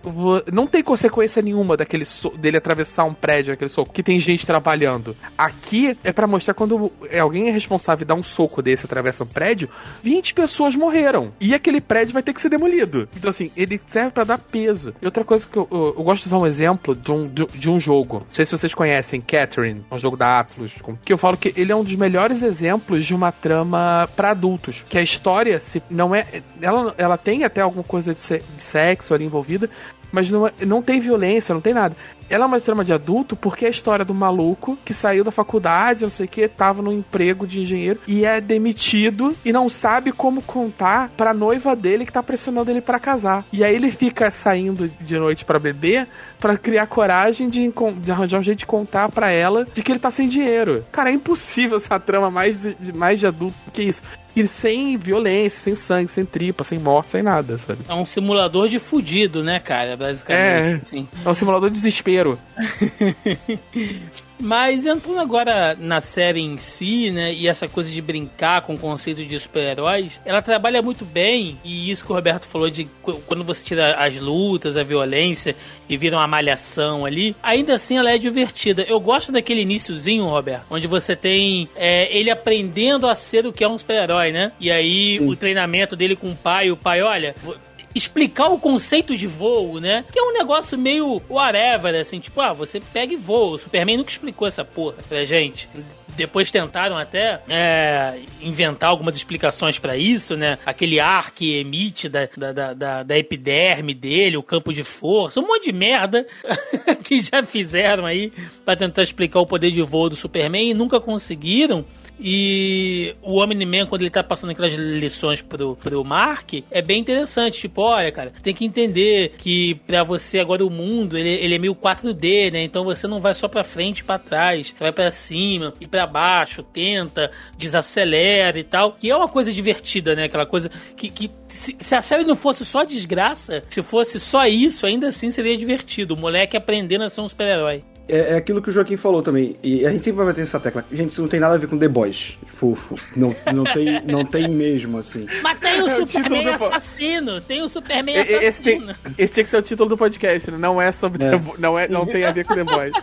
não tem consequência nenhuma daquele so- dele atravessar um prédio aquele soco que tem gente trabalhando. Aqui é pra mostrar quando é alguém é responsável e dá um soco desse atravessa um prédio, 20 pessoas morreram e aquele prédio vai ter que ser demolido. Então assim, ele serve pra dar peso. E outra coisa que eu, eu- eu gosto de usar um exemplo de um, de, um jogo. Não sei se vocês conhecem Catherine, um jogo da Atlus, que eu falo que ele é um dos melhores exemplos de uma trama pra adultos, que a história se não é ela, ela tem até alguma coisa de, se- de sexo ali envolvida, mas não, é- não tem violência, não tem nada. Ela é uma trama de adulto porque é a história do maluco que saiu da faculdade, não sei o que, tava no emprego de engenheiro e é demitido e não sabe como contar pra noiva dele que tá pressionando ele pra casar. E aí ele fica saindo de noite pra beber pra criar coragem de, de arranjar um jeito de contar pra ela de que ele tá sem dinheiro. Cara, é impossível essa trama mais de- mais de adulto que isso. E sem violência, sem sangue, sem tripa, sem morte, sem nada, sabe? É um simulador de fudido, né, cara? Basicamente. Assim. É um simulador de desespero. Mas entrando agora na série em si, né, e essa coisa de brincar com o conceito de super-heróis, ela trabalha muito bem, e isso que o Roberto falou de qu- quando você tira as lutas, a violência e vira uma malhação ali, ainda assim ela é divertida. Eu gosto daquele iníciozinho, Roberto, onde você tem é, ele aprendendo a ser o que é um super-herói, né? E aí o treinamento dele com o pai, o pai, olha, explicar o conceito de voo, né? Que é um negócio meio whatever, assim, tipo, ah, você pega e voa. O Superman nunca explicou essa porra pra gente. Depois tentaram até é, inventar algumas explicações pra isso, né? Aquele ar que emite da, da, da, da- epiderme dele, o campo de força, um monte de merda que já fizeram aí pra tentar explicar o poder de voo do Superman e nunca conseguiram. E o Omni-Man, quando ele tá passando aquelas lições pro, pro Mark, é bem interessante. Tipo, olha, cara, você tem que entender que pra você agora o mundo, ele, ele é meio 4D, né? Então você não vai só pra frente e pra trás. Você vai pra cima e pra baixo, tenta, desacelera e tal. Que é uma coisa divertida, né? Aquela coisa que, que se, se a série não fosse só desgraça, se fosse só isso, ainda assim seria divertido. O moleque aprendendo a ser um super-herói. É, é aquilo que o Joaquim falou também. E a gente sempre vai bater nessa tecla. Gente, isso não tem nada a ver com The Boys. Tipo, não, não, tem, não tem mesmo, assim. Mas tem o É o Superman po- assassino! Tem o Superman Esse, tem- assassino! esse tinha que ser o título do podcast, né? Não é sobre É. The Bo- não, é, não tem a ver com The Boys.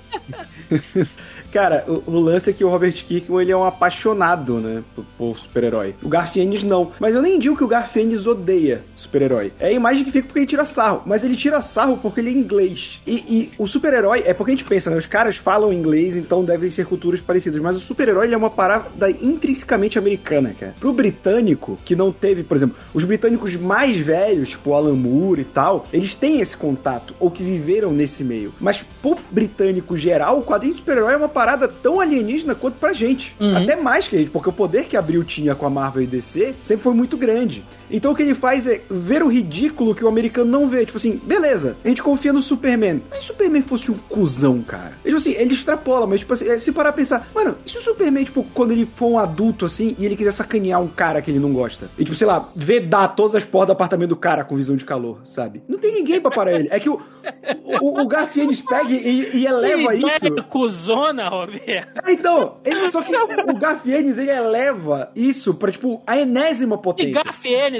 Cara, o, o lance é que o Robert Kirkman ele é um apaixonado, né, por, por super-herói. O Garfienes não. Mas eu nem digo que o Garfienes odeia super-herói. É a imagem que fica porque ele tira sarro. Mas ele tira sarro porque ele é inglês. E, e o super-herói é porque a gente pensa, né? Os caras falam inglês, então devem ser culturas parecidas. Mas o super-herói é uma parada intrinsecamente americana, cara. Pro britânico, que não teve, por exemplo, os britânicos mais velhos, tipo Alan Moore e tal, eles têm esse contato, ou que viveram nesse meio. Mas pro britânico geral, o quadrinho de super-herói é uma parada tão alienígena quanto pra gente. Uhum. Até mais que a gente, porque o poder que a Abril tinha com a Marvel e DC sempre foi muito grande. Então o que ele faz é ver o ridículo que o americano não vê. Tipo assim, beleza, a gente confia no Superman. Mas se o Superman fosse um cuzão, cara? Tipo assim, ele extrapola, mas tipo assim, se parar a pensar, mano, e se o Superman, tipo, quando ele for um adulto assim e ele quiser sacanear um cara que ele não gosta? E tipo, sei lá, vedar todas as portas do apartamento do cara com visão de calor, sabe? Não tem ninguém pra parar ele. É que o, o, o Garfienes pega e, e eleva que isso. ideia cuzona, Roberto. Ah, Então, ele, só que o Garfienes, ele eleva isso pra, tipo, a enésima E potência.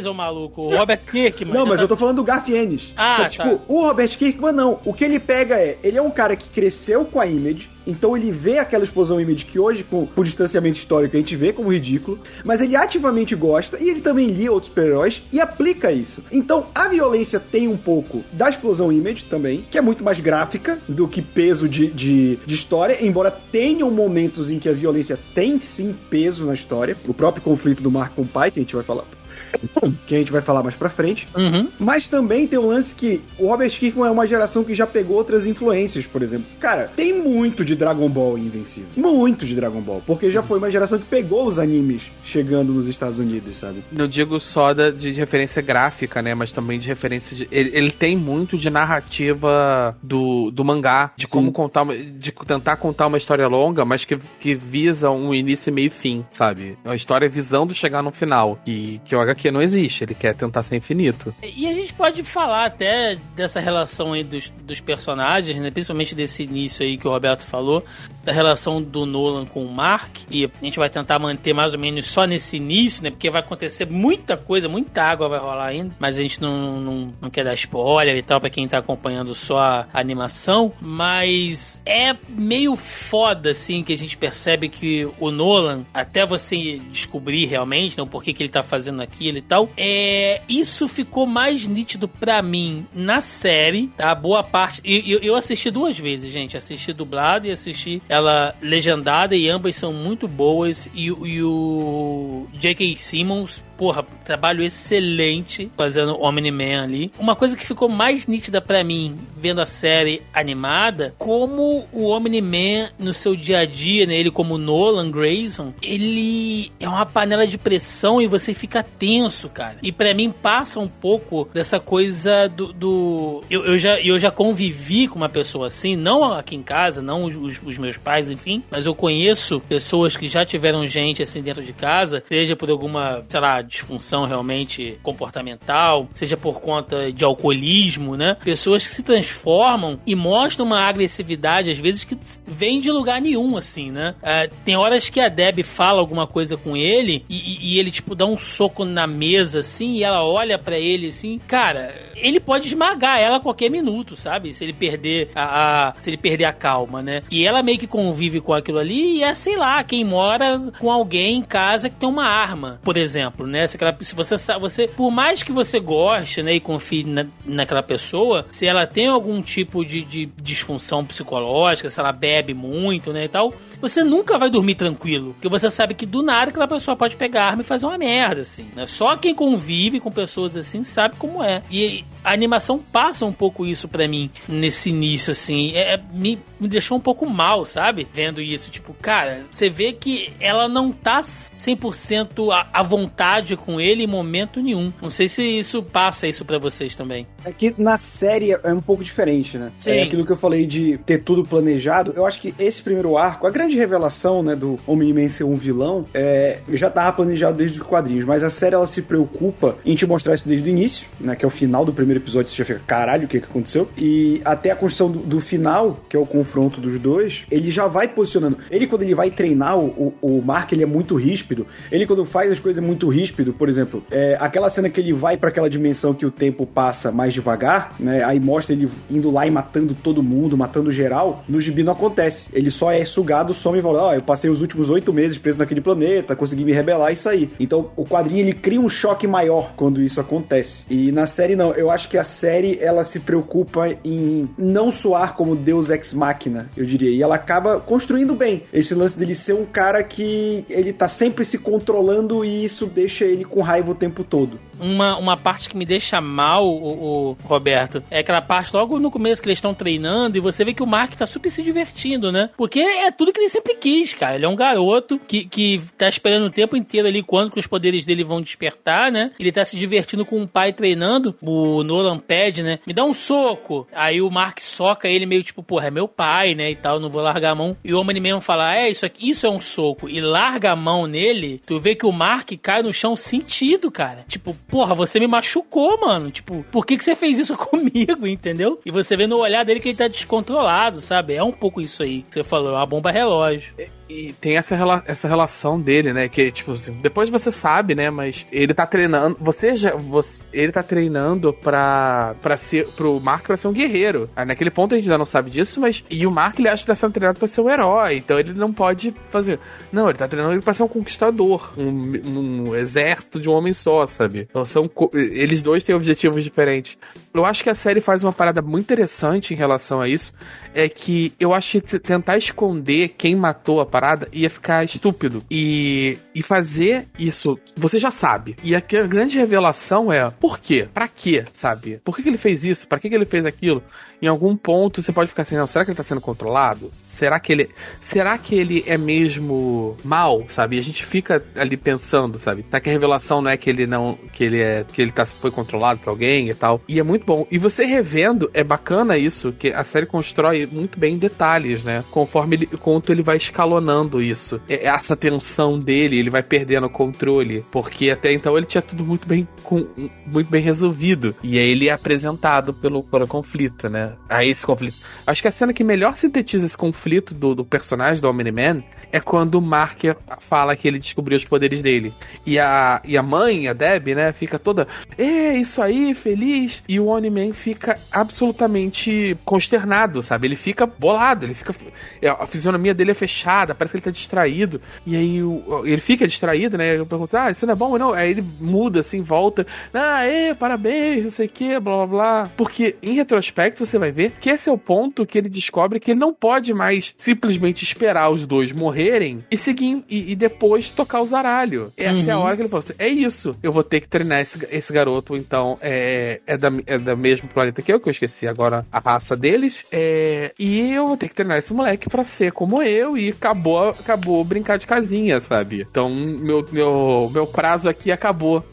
Garfienes, ô maluco. O Robert Kirkman. Não, mas eu tô falando do Garfienes. Ah, Só que, tá. tipo, o Robert Kirkman não. O que ele pega é, ele é um cara que cresceu com a Image, então ele vê aquela explosão Image que hoje, com, por distanciamento histórico, a gente vê como ridículo, mas ele ativamente gosta e ele também lia outros super-heróis e aplica isso. Então, a violência tem um pouco da explosão Image também, que é muito mais gráfica do que peso de, de, de história, embora tenham momentos em que a violência tem sim peso na história. O próprio conflito do Mark com o pai, que a gente vai falar. Que a gente vai falar mais pra frente. Uhum. Mas também tem um lance que o Robert Kirkman é uma geração que já pegou outras influências, por exemplo. Cara, tem muito de Dragon Ball Invencível. Muito de Dragon Ball. Porque já foi uma geração que pegou os animes chegando nos Estados Unidos, sabe? Não digo só da, de referência gráfica, né? Mas também de referência de. Ele, ele tem muito de narrativa do, do mangá, de como Sim. contar de tentar contar uma história longa, mas que, que visa um início, meio e fim, sabe? É uma história visando chegar no final. Que, que o HQ não existe, ele quer tentar ser infinito. E a gente pode falar até dessa relação aí dos, dos personagens, né? Principalmente desse início aí que o Roberto falou, da relação do Nolan com o Mark. E a gente vai tentar manter mais ou menos só nesse início, né? Porque vai acontecer muita coisa, muita água vai rolar ainda. Mas a gente não, não, não quer dar spoiler e tal pra quem tá acompanhando só a animação. Mas é meio foda, assim, que a gente percebe que o Nolan, até você descobrir realmente, né, o porquê que ele tá fazendo e tal, é, isso ficou mais nítido pra mim na série, tá? Boa parte. e- Eu, eu assisti duas vezes, gente. Assisti dublado e assisti ela legendada, e ambas são muito boas. E, e o J.K. Simmons, porra, trabalho excelente fazendo Omni-Man ali. Uma coisa que ficou mais nítida pra mim vendo a série animada, como o Omni-Man no seu dia a dia, né, ele como Nolan Grayson, ele é uma panela de pressão e você fica tenso, cara. E pra mim passa um pouco dessa coisa do... do- Eu, eu já, eu já convivi com uma pessoa assim, não aqui em casa, não os- os meus pais, enfim, mas eu conheço pessoas que já tiveram gente assim dentro de casa, seja por alguma, sei lá, disfunção realmente comportamental, seja por conta de alcoolismo, né? Pessoas que se transformam e mostram uma agressividade, às vezes, que vem de lugar nenhum, assim, né? Ah, tem horas que a Deb fala alguma coisa com ele e, e- ele, tipo, dá um soco na mesa, assim, e ela olha pra ele, assim, cara, ele pode esmagar ela a qualquer minuto, sabe? Se ele perder a, a- se ele perder a calma, né? E ela meio que convive com aquilo ali e é, sei lá, quem mora com alguém em casa que tem uma arma, por exemplo, né? Se, aquela, se você sabe, você, por mais que você goste, né, e confie na, naquela pessoa, se ela tem algum tipo de, de disfunção psicológica, se ela bebe muito, né, e tal, você nunca vai dormir tranquilo, porque você sabe que do nada aquela pessoa pode pegar arma e fazer uma merda, assim, né? Só quem convive com pessoas assim sabe como é. E a animação passa um pouco isso pra mim nesse início, assim. É, é- me, me deixou um pouco mal, sabe? Vendo isso. Tipo, cara, você vê que ela não tá 100% à, à vontade com ele em momento nenhum. Não sei se isso passa isso pra vocês também. É que na série é um pouco diferente, né? Sim. É aquilo que eu falei de ter tudo planejado. Eu acho que esse primeiro arco, a grande revelação, né, do Omni-Man ser um vilão, é, já tava planejado desde os quadrinhos, mas a série ela se preocupa em te mostrar isso desde o início, né, que é o final do primeiro episódio, você já fica, caralho, o que que aconteceu? E até a construção do, do final, que é o confronto dos dois, ele já vai posicionando. Ele, quando ele vai treinar, o, o, o Mark, ele é muito ríspido. Ele, quando faz as coisas muito ríspido, por exemplo, é, aquela cena que ele vai pra aquela dimensão que o tempo passa mais devagar, né? Aí mostra ele indo lá e matando todo mundo, matando geral. No gibi não acontece. Ele só é sugado, some e fala: Ó, eu passei os últimos oito meses preso naquele planeta, consegui me rebelar e sair. Então o quadrinho ele cria um choque maior quando isso acontece. E na série não. Eu acho que a série ela se preocupa em não soar como Deus ex machina, eu diria. E ela acaba construindo bem esse lance dele ser um cara que ele tá sempre se controlando e isso deixa ele com raiva o tempo todo. Uma, uma parte que me deixa mal, o, o Roberto, é aquela parte logo no começo que eles estão treinando e você vê que o Mark tá super se divertindo, né? Porque é tudo que ele sempre quis, cara. Ele é um garoto que, que tá esperando o tempo inteiro ali quando que os poderes dele vão despertar, né? Ele tá se divertindo com o pai treinando, o Nolan pede, né? Me dá um soco. Aí o Mark soca ele meio tipo, porra, é meu pai, né? E tal, não vou largar a mão. E o homem mesmo fala, é, isso aqui, isso é um soco. E larga a mão nele, tu vê que o Mark cai no chão sentido, cara. Tipo, porra, você me machucou, mano. Tipo, por que, que você fez isso comigo, entendeu? E você vê no olhar dele que ele tá descontrolado, sabe? É um pouco isso aí que você falou, é uma bomba relógio relógio. E tem essa, rela essa relação dele, né? Que, tipo assim, depois você sabe, né? Mas ele tá treinando. Você já. Você, ele tá treinando pra, pra ser. pro Mark pra ser um guerreiro. Aí, naquele ponto a gente ainda não sabe disso, mas. E o Mark ele acha que tá sendo treinado pra ser um herói. Então ele não pode fazer. Não, ele tá treinando ele pra ser um conquistador. Um, um exército de um homem só, sabe? Então são. Eles dois têm objetivos diferentes. Eu acho que a série faz uma parada muito interessante em relação a isso é que eu acho que tentar esconder quem matou a parada ia ficar estúpido. E, e fazer isso, você já sabe. E a grande revelação é por quê? Pra quê, sabe? Por que, que ele fez isso? Pra que, que ele fez aquilo? Em algum ponto você pode ficar assim, não, será que ele tá sendo controlado? Será que ele. Será que ele é mesmo mal, sabe? E a gente fica ali pensando, sabe? Tá que a revelação não é que ele não. que ele é. que ele tá, foi controlado por alguém e tal. E é muito bom. E você revendo, é bacana isso, que a série constrói muito bem detalhes, né? Conforme ele, quanto ele vai escalonando isso. É, essa tensão dele, ele vai perdendo o controle. Porque até então ele tinha tudo muito bem, com, muito bem resolvido. E aí ele é apresentado pelo, pelo conflito, né? A esse conflito. Acho que a cena que melhor sintetiza esse conflito do, do personagem do Omni-Man é quando o Mark fala que ele descobriu os poderes dele. E a, e a mãe, a Deb, né, fica toda, é, isso aí, feliz. E o Omni-Man fica absolutamente consternado, sabe? Ele fica bolado, ele fica. É, a fisionomia dele é fechada, parece que ele tá distraído. E aí o, ele fica distraído, né? Eu pergunto, ah, isso não é bom ou não? Aí ele muda assim, volta. Ah, é, parabéns, não sei o que, blá blá blá. Porque em retrospecto você vai ver que esse é o ponto que ele descobre que ele não pode mais simplesmente esperar os dois morrerem e seguir e, e depois tocar o zaralho. Essa uhum. é a uhum. hora que ele falou assim: é isso, eu vou ter que treinar esse, esse garoto, então é, é, da, é da mesmo planeta que eu, que eu esqueci agora a raça deles. É, e eu vou ter que treinar esse moleque para ser como eu e acabou, acabou brincar de casinha, sabe? Então, meu, meu, meu prazo aqui acabou.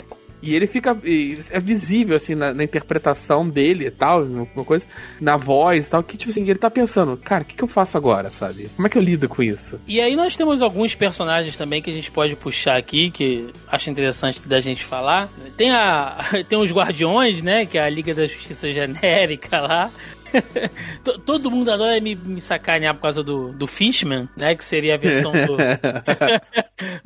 E ele fica. É visível, assim, na, na, interpretação dele e tal, uma coisa, na voz e tal, que, tipo assim, ele tá pensando, cara, o que, que eu faço agora, sabe? Como é que eu lido com isso? E aí nós temos alguns personagens também que a gente pode puxar aqui, que acho interessante da gente falar. Tem a. Tem os Guardiões, né? Que é a Liga da Justiça Genérica lá. Todo mundo adora me, me sacanear por causa do, do Fishman, né? Que seria a versão do,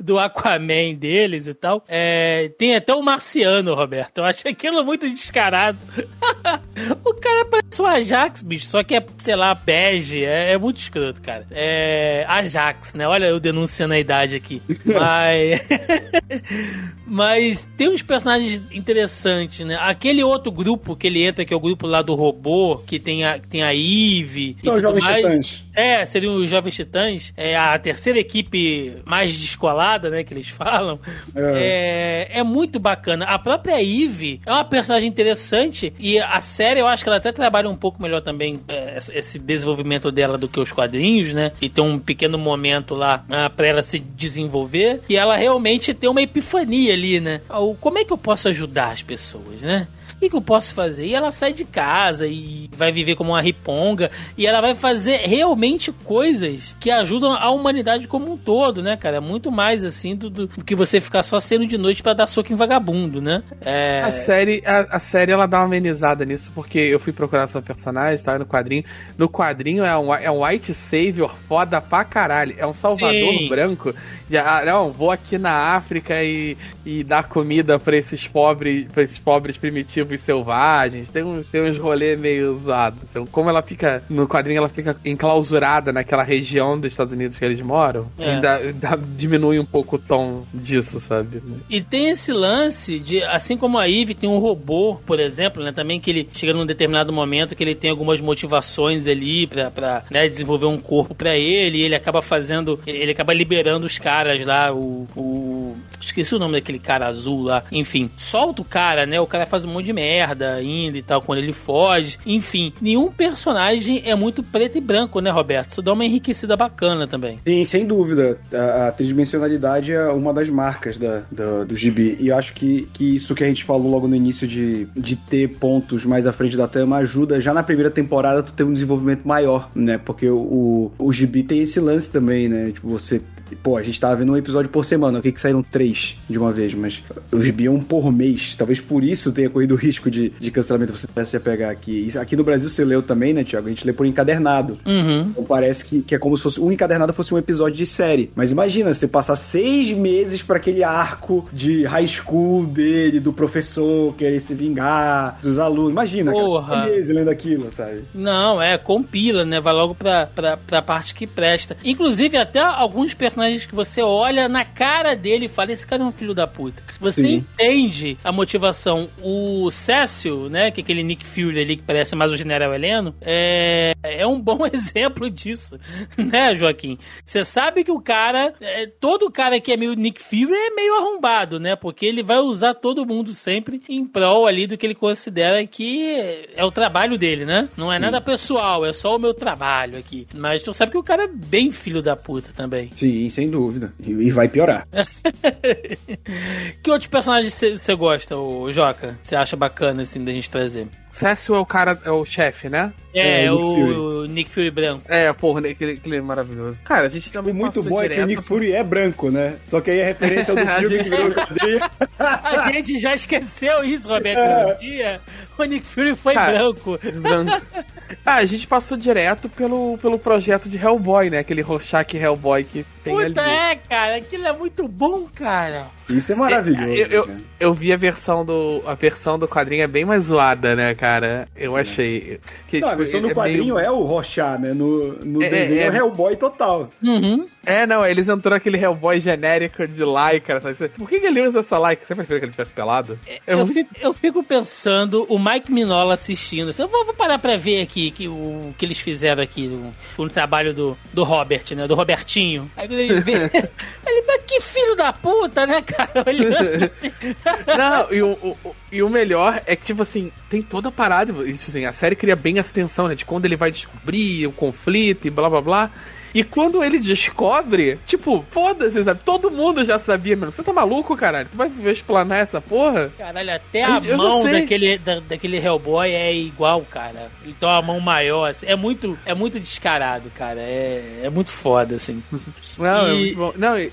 do Aquaman deles e tal. É, tem até o Marciano, Roberto. Eu acho aquilo muito descarado. o cara parece o Ajax, bicho. Só que é, sei lá, bege. É, é muito escroto, cara. É Ajax, né? Olha eu denunciando a idade aqui. Mas. Mas tem uns personagens interessantes, né? Aquele outro grupo que ele entra, que é o grupo lá do robô, que tem a, tem a Eve e tudo mais. Titãs. É, seriam os Jovens Titãs. É a terceira equipe mais descolada, né? Que eles falam. É. é. É, muito bacana. A própria Eve é uma personagem interessante e a série eu acho que ela até trabalha um pouco melhor também é, esse desenvolvimento dela do que os quadrinhos, né? E tem um pequeno momento lá ah, para ela se desenvolver e ela realmente tem uma epifania ali, né? Como é que eu posso ajudar as pessoas, né? Que, que eu posso fazer? E ela sai de casa e vai viver como uma riponga. E ela vai fazer realmente coisas que ajudam a humanidade como um todo, né, cara? Muito mais assim do, do que você ficar só sendo de noite para dar soco em vagabundo, né? É... A série, a, a, série ela dá uma amenizada nisso, porque eu fui procurar essa personagem, tá no quadrinho. No quadrinho é um, é um white savior foda pra caralho. É um salvador Sim. branco. Já, ah, não, vou aqui na África e, e dar comida para esses pobres, para esses pobres primitivos selvagens, tem, um, tem uns rolês meio zoados. Então, como ela fica, no quadrinho, ela fica enclausurada naquela região dos Estados Unidos que eles moram, é. ainda, ainda diminui um pouco o tom disso, sabe? E tem esse lance de, assim como a Eve tem um robô, por exemplo, né, também que ele chega num determinado momento que ele tem algumas motivações ali pra, pra né, desenvolver um corpo para ele, e ele acaba fazendo, ele acaba liberando os caras lá, o, o esqueci o nome daquele cara azul lá. Enfim, solta o cara, né? O cara faz um monte de merda ainda e tal, quando ele foge. Enfim, nenhum personagem é muito preto e branco, né, Roberto? Isso dá uma enriquecida bacana também. Sim, sem dúvida. A, a tridimensionalidade é uma das marcas da, da, do gibi. E acho que, que isso que a gente falou logo no início de, de ter pontos mais à frente da trama ajuda já na primeira temporada tu ter um desenvolvimento maior, né? Porque o, o, o gibi tem esse lance também, né? Tipo, você Pô, a gente tava vendo um episódio por semana, o que que saíram três de uma vez, mas os um por mês. Talvez por isso tenha corrido o risco de, de cancelamento você tivesse a pegar aqui. Aqui no Brasil você leu também, né, Tiago? A gente lê por encadernado. Uhum. Então parece que, que é como se fosse um encadernado fosse um episódio de série. Mas imagina, você passar seis meses para aquele arco de high school dele, do professor querer se vingar, dos alunos. Imagina, Porra. cara, seis meses lendo aquilo, sabe? Não, é, compila, né? Vai logo pra, pra, pra parte que presta. Inclusive, até alguns personagens que você olha na cara dele e fala: esse cara é um filho da puta. Você Sim. entende a motivação. O Cécio, né? Que é aquele Nick Fury ali que parece mais o General Heleno, é, é um bom exemplo disso, né, Joaquim? Você sabe que o cara, é, todo cara que é meio Nick Fury é meio arrombado, né? Porque ele vai usar todo mundo sempre em prol ali do que ele considera que é o trabalho dele, né? Não é nada pessoal, é só o meu trabalho aqui. Mas tu sabe que o cara é bem filho da puta também. Sim, sem dúvida. E, e vai piorar. que outros personagens você gosta, o Joca? Você acha bacana, assim, da gente trazer? Cécio é o cara, é o chefe, né? É, É, Nick o Nick Fury branco. É, porra, aquele, aquele é maravilhoso. Cara, a gente também muito passou bom é que o direto Nick Fury é branco, né? Só que aí a referência é do filme gente- que virou. A gente já esqueceu isso, Roberto. É. Um dia o Nick Fury foi Cara, branco. branco. Ah, a gente passou direto pelo, pelo projeto de Hellboy, né? Aquele Rorschach Hellboy que tem Puta, ali. é, cara. Aquilo é muito bom, cara. Isso é maravilhoso. Eu, eu, cara. eu vi a versão do a versão do quadrinho é bem mais zoada, né, cara? Eu achei que Não, a tipo, versão é do quadrinho meio- é o Rorschach, né? No, no É, desenho é, é- o Hellboy total. Uhum. É, não, eles entrou aquele Hellboy genérico de Lycra, sabe? Por que, ele usa essa Lycra? Você prefere que ele tivesse pelado? É Eu muito- fico, eu fico pensando, o Mike Minola assistindo. assim, eu vou, vou parar pra ver aqui que, o que eles fizeram aqui no, no trabalho do, do Robert, né? Do Robertinho. Aí quando ele vê. ele, mas que filho da puta, né, cara? Olhando. Não, e o, o- e o melhor é que, tipo assim, tem toda a parada. Isso, assim, a série cria bem essa tensão, né? De quando ele vai descobrir o conflito e blá blá blá. E quando ele descobre, tipo, foda-se, sabe? Todo mundo já sabia, mano. Você tá maluco, caralho? Tu vai explanar essa porra? Caralho, até a Eu mão sei. daquele, da- daquele Hellboy é igual, cara. Ele tem uma mão maior, assim. É muito, é muito descarado, cara. É, é muito foda, assim. Não, é E- muito bom. Não, e,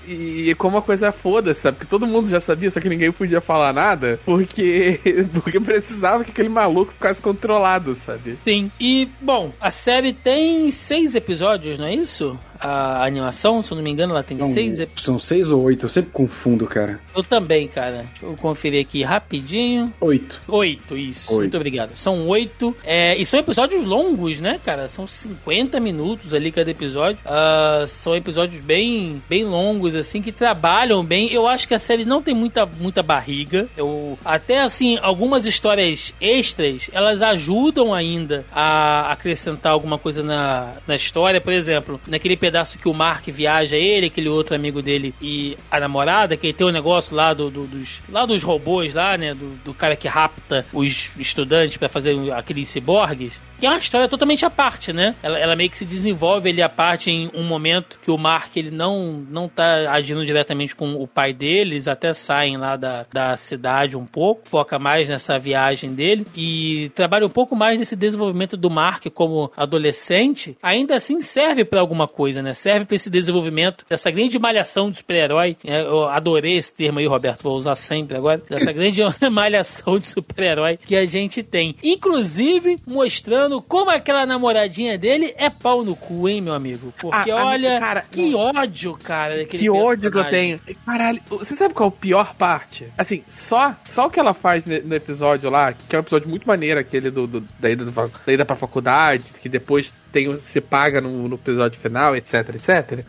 e como a coisa é foda, sabe? Porque todo mundo já sabia, só que ninguém podia falar nada, porque, porque precisava que aquele maluco ficasse controlado, sabe? Sim. E, bom, a série tem seis episódios, não é isso? you. A animação, se eu não me engano, ela tem São, seis episódios. são seis ou oito, eu sempre confundo, cara. Eu também, cara. Deixa eu conferir aqui rapidinho. Oito. Oito, isso. Oito. Muito obrigado. São oito. É, e são episódios longos, né, cara? São 50 minutos ali cada episódio. Ah, são episódios bem, bem longos, assim, que trabalham bem. Eu acho que a série não tem muita, muita barriga. Eu, até, assim, algumas histórias extras, elas ajudam ainda a acrescentar alguma coisa na, na história. Por exemplo, naquele pedaço que o Mark viaja, ele, aquele outro amigo dele e a namorada, que tem o negócio lá do, do- dos, lá dos robôs lá, né? Do, do cara que rapta os estudantes pra fazer aqueles ciborgues. Que é uma história totalmente à parte, né? Ela, ela meio que se desenvolve ali à parte em um momento que o Mark ele não, não tá agindo diretamente com o pai dele, eles até saem lá da, da cidade um pouco, foca mais nessa viagem dele e trabalha um pouco mais nesse desenvolvimento do Mark como adolescente. Ainda assim serve pra alguma coisa, né? Serve pra esse desenvolvimento dessa grande malhação de super-herói. né? Eu adorei esse termo aí, Roberto, vou usar sempre agora. Dessa grande malhação de super-herói que a gente tem. Inclusive mostrando como aquela namoradinha dele é pau no cu, hein, meu amigo? Porque Ah, olha, amigo, cara, que nossa. ódio, cara, daquele Que ódio que eu tenho. Caralho, você sabe qual é a pior parte? Assim, só, só o que ela faz no episódio lá, que é um episódio muito maneiro, aquele do, do- da, ida do, da ida pra faculdade, que depois tem, se paga no, no episódio final, etc, etc.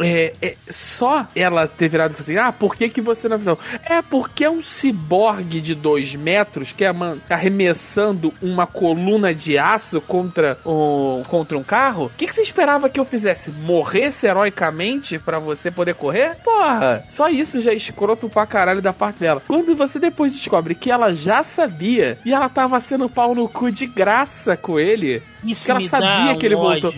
é, é, só ela ter virado e falado assim: ah, por que, que você não avisou? É porque é um ciborgue de dois metros que é man- arremessando uma coluna de aço contra um, contra um carro? O que, que você esperava que eu fizesse? Morresse heroicamente pra você poder correr? Porra, só isso já é escroto pra caralho da parte dela. Quando você depois descobre que ela já sabia e ela tava sendo pau no cu de graça com ele, Isso que ela sabia que ele voltou.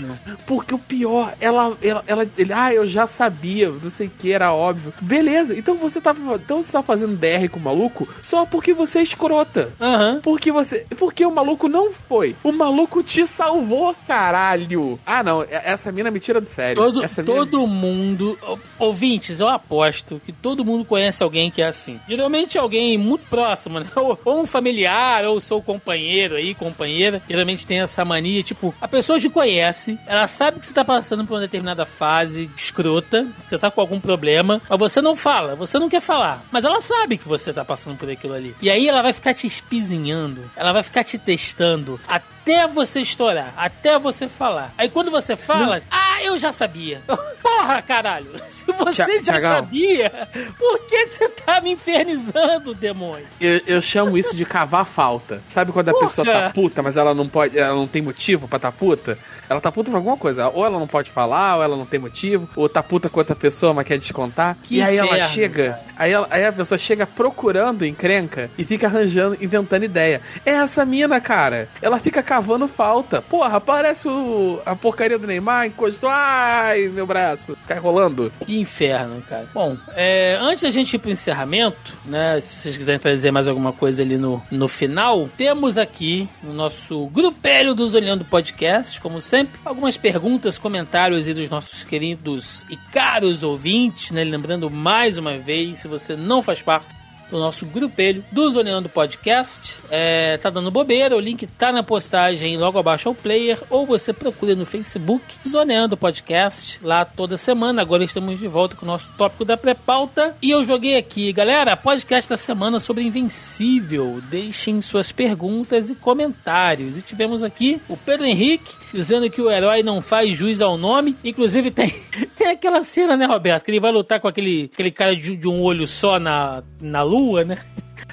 Porque o pior, ela, ela, ela, ele, ah, eu já sabia, não sei o que, era óbvio. Beleza, então você tá, então você tá fazendo DR com o maluco só porque você é escrota. Aham. Porque você, porque o maluco não foi. O maluco te salvou, caralho. Ah, não, essa mina me tira do sério. Todo, mina- todo mundo, ou- ouvintes, eu aposto que todo mundo conhece alguém que é assim. Geralmente alguém muito próximo, né? Ou, ou um familiar, ou seu companheiro aí, companheira. Geralmente tem essa mania, tipo, a pessoa te conhece, ela sabe que você tá passando por uma determinada fase escrota, você tá com algum problema, mas você não fala, você não quer falar. Mas ela sabe que você tá passando por aquilo ali. E aí ela vai ficar te espizinhando, ela vai ficar te testando até você estourar, até você falar. Aí quando você fala, ah, eu já sabia. Porra, caralho. Se você Tia- já Tiagão. sabia, por que, você tá me infernizando, demônio? Eu, eu chamo isso de cavar falta. Sabe quando a Porra. pessoa tá puta, mas ela não pode, ela não tem motivo pra tá puta? Ela tá puta por alguma coisa. Ou ela não pode falar, ou ela não tem motivo, ou tá puta com outra pessoa, mas quer descontar. Que e aí ela inferno, chega, cara. aí, ela- aí a pessoa chega procurando encrenca e fica arranjando, inventando ideia. É essa mina, cara. Ela fica cavando falta. Porra, parece o, a porcaria do Neymar, encostou. Ai, meu braço. Cai rolando. Que inferno, cara. Bom, é, antes da gente ir pro encerramento, né? Se vocês quiserem trazer mais alguma coisa ali no, no final, temos aqui no nosso grupelho dos Olhando Podcast, como sempre, algumas perguntas, comentários aí dos nossos queridos e caros ouvintes, né? Lembrando mais uma vez, se você não faz parte do nosso grupelho do Zoneando Podcast. É, tá dando bobeira, o link tá na postagem logo abaixo ao player, ou você procura no Facebook Zoneando Podcast, lá toda semana. Agora estamos de volta com o nosso tópico da pré-pauta. E eu joguei aqui, galera, podcast da semana sobre Invencível. Deixem suas perguntas e comentários. E tivemos aqui o Pedro Henrique dizendo que o herói não faz jus ao nome. Inclusive tem, tem aquela cena, né, Roberto, que ele vai lutar com aquele, aquele cara de, de um olho só na, na lua, né?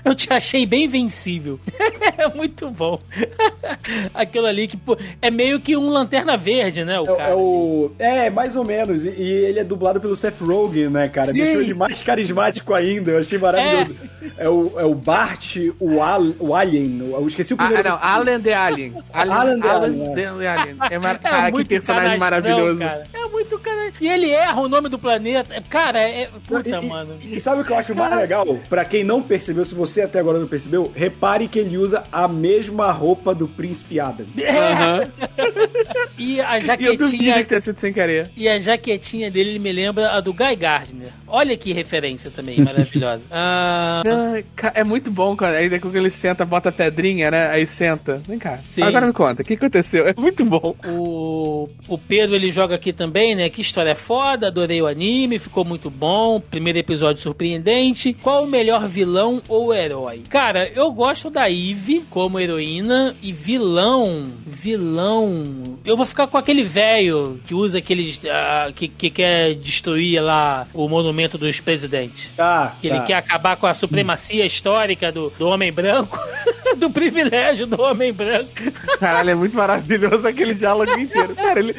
Eu te achei bem vencível. é muito bom. Aquilo ali que pô, é meio que um lanterna verde, né? O É, cara. é o. É, mais ou menos. E, e ele é dublado pelo Seth Rogen, né, cara? Sim. Deixou ele mais carismático ainda. Eu achei maravilhoso. É, o, é o Bart, o, Al, o Alien. Eu esqueci o Ah, primeiro. não, Alan the Alien. Alan, Alan the Alan Alien, the Alien. É mar... É Cara, que muito personagem maravilhoso. Cara. É muito cara. E ele erra o nome do planeta. É, Cara, é. Puta, E- e- mano. E, sabe o que eu acho mais legal? Pra quem não percebeu, se você até agora não percebeu, repare que ele usa a mesma roupa do Príncipe Adam. Aham. E a E jaquetinha. que tenha sido sem querer. E a jaquetinha dele me lembra a do Guy Gardner. Olha que referência também, maravilhosa. Ah, É muito bom, cara. Aí quando ele senta, bota a pedrinha, né? Aí senta. Vem cá. Sim. Agora me conta, o que aconteceu? É muito bom. O, o Pedro ele joga aqui também, né? Que história foda, adorei o anime, ficou muito bom. Primeiro episódio surpreendente. Qual o melhor vilão ou herói? Cara, eu gosto da Eve como heroína e vilão. Vilão. Eu vou ficar com aquele velho que usa aqueles. ah, que, que quer destruir lá o monumento dos presidentes. Tá, Que tá. ele quer acabar com a supremacia histórica do, do homem branco, do privilégio do homem branco. Caralho, é muito maravilhoso aquele diálogo inteiro. Cara, ele,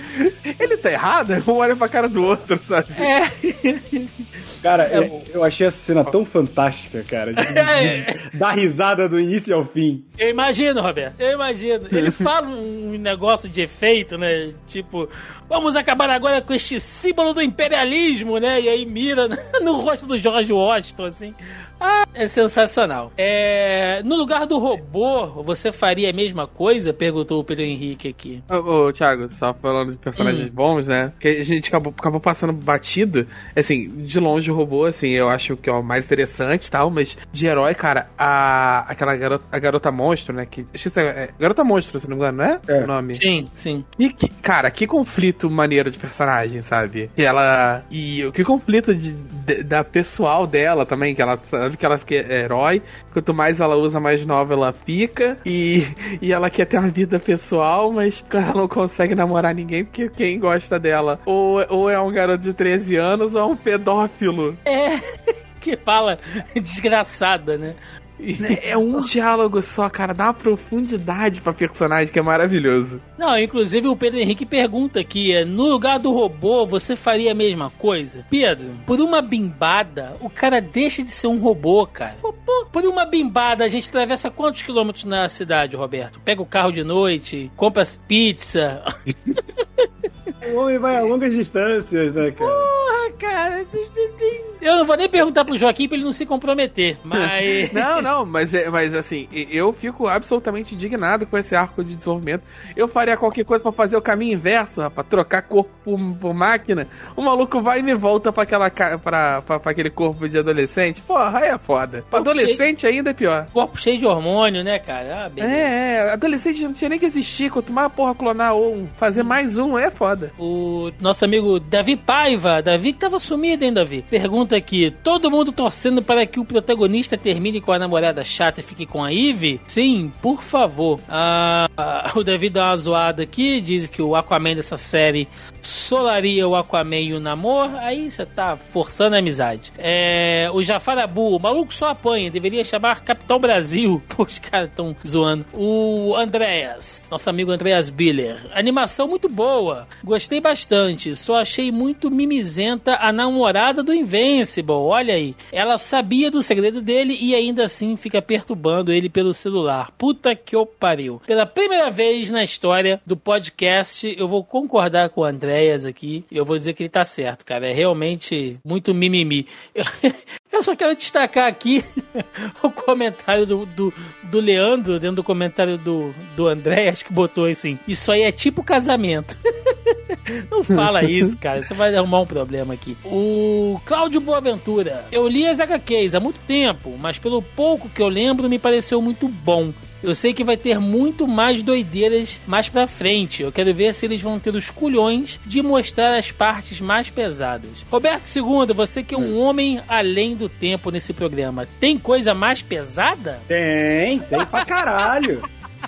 ele tá errado? Um olha pra cara do outro, sabe? Cara, É eu, eu achei essa cena tão fantástica, cara. De, de dar risada do início ao fim. Eu imagino, Roberto, eu imagino. Ele fala um negócio de efeito, né? Tipo, vamos acabar agora com este símbolo do imperialismo, né? E aí mira no rosto do George Washington, assim. Ah, é sensacional. É, no lugar do robô, você faria a mesma coisa? Perguntou o Pedro Henrique aqui. Ô, ô, Thiago, só falando de personagens Hum. bons, né? Que a gente acabou, acabou passando batido. Assim, de longe, de robô, assim, eu acho que é o mais interessante e tal, mas de herói, cara, a, aquela garota, a garota monstro, né? Que, é, é, garota monstro, se não me engano, não é? é. O nome. Sim, sim. E que, cara, que conflito maneiro de personagem, sabe? E ela. E que conflito de, de, da pessoal dela também, que ela sabe que ela fica herói. Quanto mais ela usa, mais nova ela fica. E, e ela quer ter uma vida pessoal, mas ela não consegue namorar ninguém porque quem gosta dela ou, ou é um garoto de 13 anos ou é um pedófilo. É. que fala desgraçada, né? É um diálogo só, cara. Dá uma profundidade pra personagem que é maravilhoso. Não, inclusive o Pedro Henrique pergunta aqui: é, no lugar do robô, você faria a mesma coisa? Pedro, por uma bimbada, o cara deixa de ser um robô, cara. Por uma bimbada, a gente atravessa quantos quilômetros na cidade, Roberto? Pega o carro de noite, compra pizza. O homem vai a longas distâncias, né, cara? Porra, cara. Eu não vou nem perguntar pro Joaquim pra ele não se comprometer, mas. não, não, mas, é, mas assim, eu fico absolutamente indignado com esse arco de desenvolvimento. Eu faria qualquer coisa para fazer o caminho inverso, rapaz, trocar corpo por, por, máquina. O maluco vai e me volta pra, aquela, pra, pra, pra aquele corpo de adolescente. Porra, aí é foda. Pra adolescente cheio... ainda é pior. Corpo cheio de hormônio, né, cara? Ah, é, é, adolescente não tinha nem que existir. Quanto mais porra clonar ou fazer mais um, é foda. O nosso amigo Davi Paiva, Davi que tava sumido, hein, Davi? Pergunta aqui: todo mundo torcendo para que o protagonista termine com a namorada chata e fique com a Eve? Sim, por favor. Ah, o Davi dá uma zoada aqui, diz que o Aquaman dessa série solaria o Aquaman e o Namor, aí você tá forçando a amizade. É, o Jafarabu, o maluco só apanha, deveria chamar Capitão Brasil. Pô, os caras tão zoando. O Andreas, nosso amigo Andreas Biller. Animação muito boa, gostei bastante, só achei muito mimizenta a namorada do Invincible, olha aí. Ela sabia do segredo dele e ainda assim fica perturbando ele pelo celular. Puta que o pariu. Pela primeira vez na história do podcast, eu vou concordar com o André ideias aqui. E eu vou dizer que ele tá certo, cara. É realmente muito mimimi. Eu, eu só quero destacar aqui o comentário do, do, do, Leandro, dentro do comentário do, do André, acho que botou assim: Isso aí é tipo casamento. Não fala isso, cara. Você vai arrumar um problema aqui. O Cláudio Boaventura. Eu li as HQs há muito tempo, mas pelo pouco que eu lembro, me pareceu muito bom. Eu sei que vai ter muito mais doideiras mais pra frente. Eu quero ver se eles vão ter os culhões de mostrar as partes mais pesadas. Roberto II, você que é um homem além do tempo nesse programa, tem coisa mais pesada? Tem, tem pra caralho.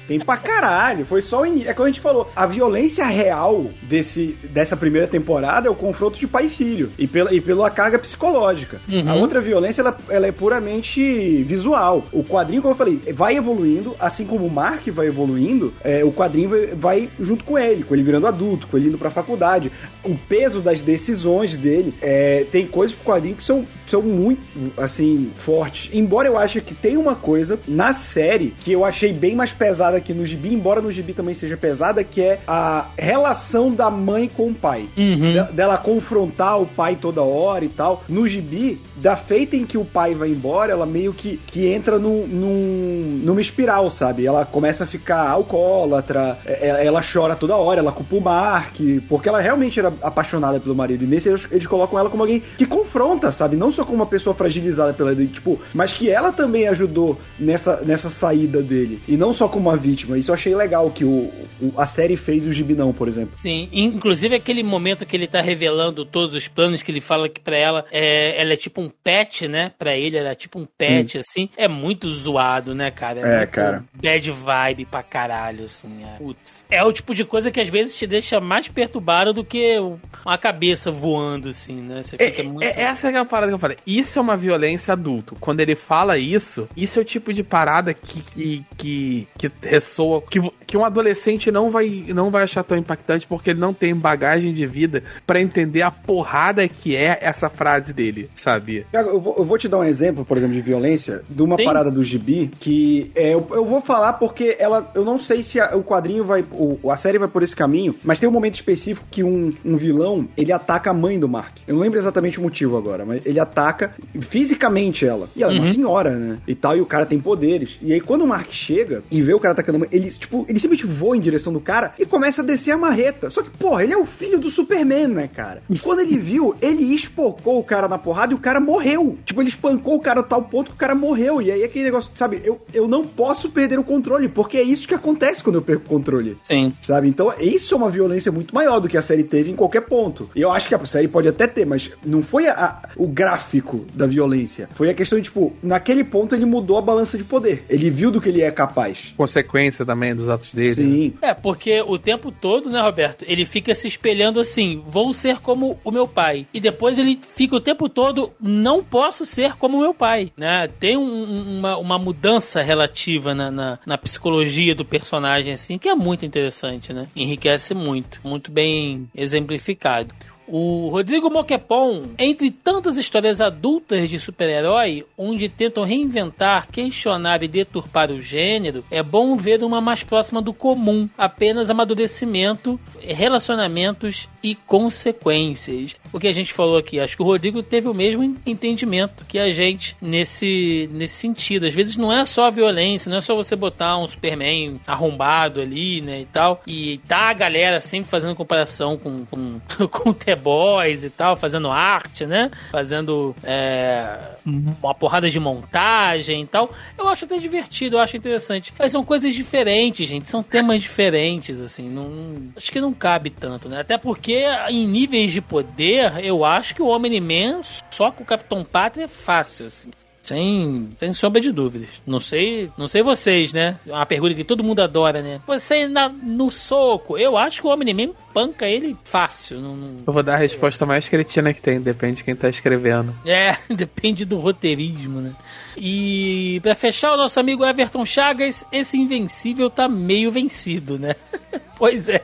Tem pra caralho. Foi só o início. É como a gente falou, a violência real desse, dessa primeira temporada é o confronto de pai e filho. E pela, e pela carga psicológica. Uhum. A outra violência, ela, ela é puramente visual. O quadrinho, como eu falei, vai evoluindo, assim como o Mark vai evoluindo, é, o quadrinho vai, vai, junto com ele, com ele virando adulto, com ele indo pra faculdade. O peso das decisões dele, é, tem coisas pro quadrinho que são, são muito, assim, fortes. Embora eu ache que tem uma coisa na série que eu achei bem mais pesada pesada aqui no gibi, embora no gibi também seja pesada, que é a relação da mãe com o pai. Uhum. De, dela confrontar o pai toda hora e tal. No gibi, da feita em que o pai vai embora, ela meio que, que entra num, num, numa espiral, sabe? Ela começa a ficar alcoólatra, é, é, ela chora toda hora, ela culpa o Mark, porque ela realmente era apaixonada pelo marido. E nesse eles, eles colocam ela como alguém que confronta, sabe? Não só como uma pessoa fragilizada pela tipo, mas que ela também ajudou nessa, nessa saída dele. E não só como uma vítima. Isso eu achei legal que o, o a série fez o Gibinão, por exemplo. Sim, inclusive aquele momento que ele tá revelando todos os planos, que ele fala que pra ela é, ela é tipo um pet, né? Pra ele ela é tipo um pet, Sim. assim. É muito zoado, né, cara? É, é cara. Bad vibe pra caralho, assim. É. Putz. é o tipo de coisa que às vezes te deixa mais perturbado do que uma cabeça voando, assim, né? Você fica é, muito... é, essa é a parada que eu falei. Isso é uma violência adulto. Quando ele fala isso, isso é o tipo de parada que, que, que, que ressoa, que, que um adolescente não vai, não vai achar tão impactante porque ele não tem bagagem de vida para entender a porrada que é essa frase dele, sabe? Eu vou, eu vou te dar um exemplo, por exemplo, de violência, de uma tem? parada do gibi que é, eu, eu, vou falar porque ela, eu não sei se a, o quadrinho vai, o, a série vai por esse caminho, mas tem um momento específico que um, um vilão, ele ataca a mãe do Mark. Eu não lembro exatamente o motivo agora, mas ele ataca fisicamente ela. E ela é uma Uhum. senhora, né? E tal, e o cara tem poderes. E aí, quando o Mark chega e vê o cara atacando, ele, tipo, ele simplesmente voa em direção do cara e começa a descer a marreta. Só que, porra, ele é o filho do Superman, né, cara? E quando ele viu, ele espocou o cara na porrada e o cara morreu. Tipo, ele espancou o cara a tal ponto que o cara morreu. E aí, aquele negócio, sabe, eu, eu não posso perder o controle, porque é isso que acontece quando eu perco o controle. Sim. Sabe? Então, isso é uma violência muito maior do que a série teve em qualquer ponto. E eu acho que a série pode até ter, mas não foi a- a- o gráfico da violência. Foi a questão de, tipo, naquele ponto ele mudou a balança de poder. Ele viu do que ele é capaz. Consequência também dos atos dele. né? Sim. É, porque o tempo todo, né, Roberto, ele fica se espelhando assim, vou ser como o meu pai. E depois ele fica o tempo todo, não posso ser como o meu pai, né? Tem um- uma, uma mudança relativa na, na, na psicologia do personagem, assim, que é muito interessante, né? Enriquece muito, muito bem exemplificado. O Rodrigo Moquepon, entre tantas histórias adultas de super-herói, onde tentam reinventar, questionar e deturpar o gênero, é bom ver uma mais próxima do comum, apenas amadurecimento, relacionamentos e consequências. O que a gente falou aqui, acho que o Rodrigo teve o mesmo entendimento que a gente nesse, nesse sentido. Às vezes não é só a violência, não é só você botar um Superman arrombado ali, né, e tal, e tá a galera sempre fazendo comparação com, com, com The Boys e tal, fazendo arte, né, fazendo é, uma porrada de montagem e tal. Eu acho até divertido, eu acho interessante. Mas são coisas diferentes, gente, são temas diferentes, assim, não, acho que não cabe tanto, né, até porque em níveis de poder, eu acho que o Homem-Man só com o Capitão Pátria é fácil, assim. Sem, sem sombra de dúvidas. Não sei, não sei vocês, né? É uma pergunta que todo mundo adora, né? Você na, no soco. Eu acho que o Homem-Man panca ele fácil. Não, não- Eu vou dar a resposta mais cretina que tem, depende de quem tá escrevendo. É, depende do roteirismo, né? E pra fechar, o nosso amigo Everton Chagas, esse invencível tá meio vencido, né? pois é,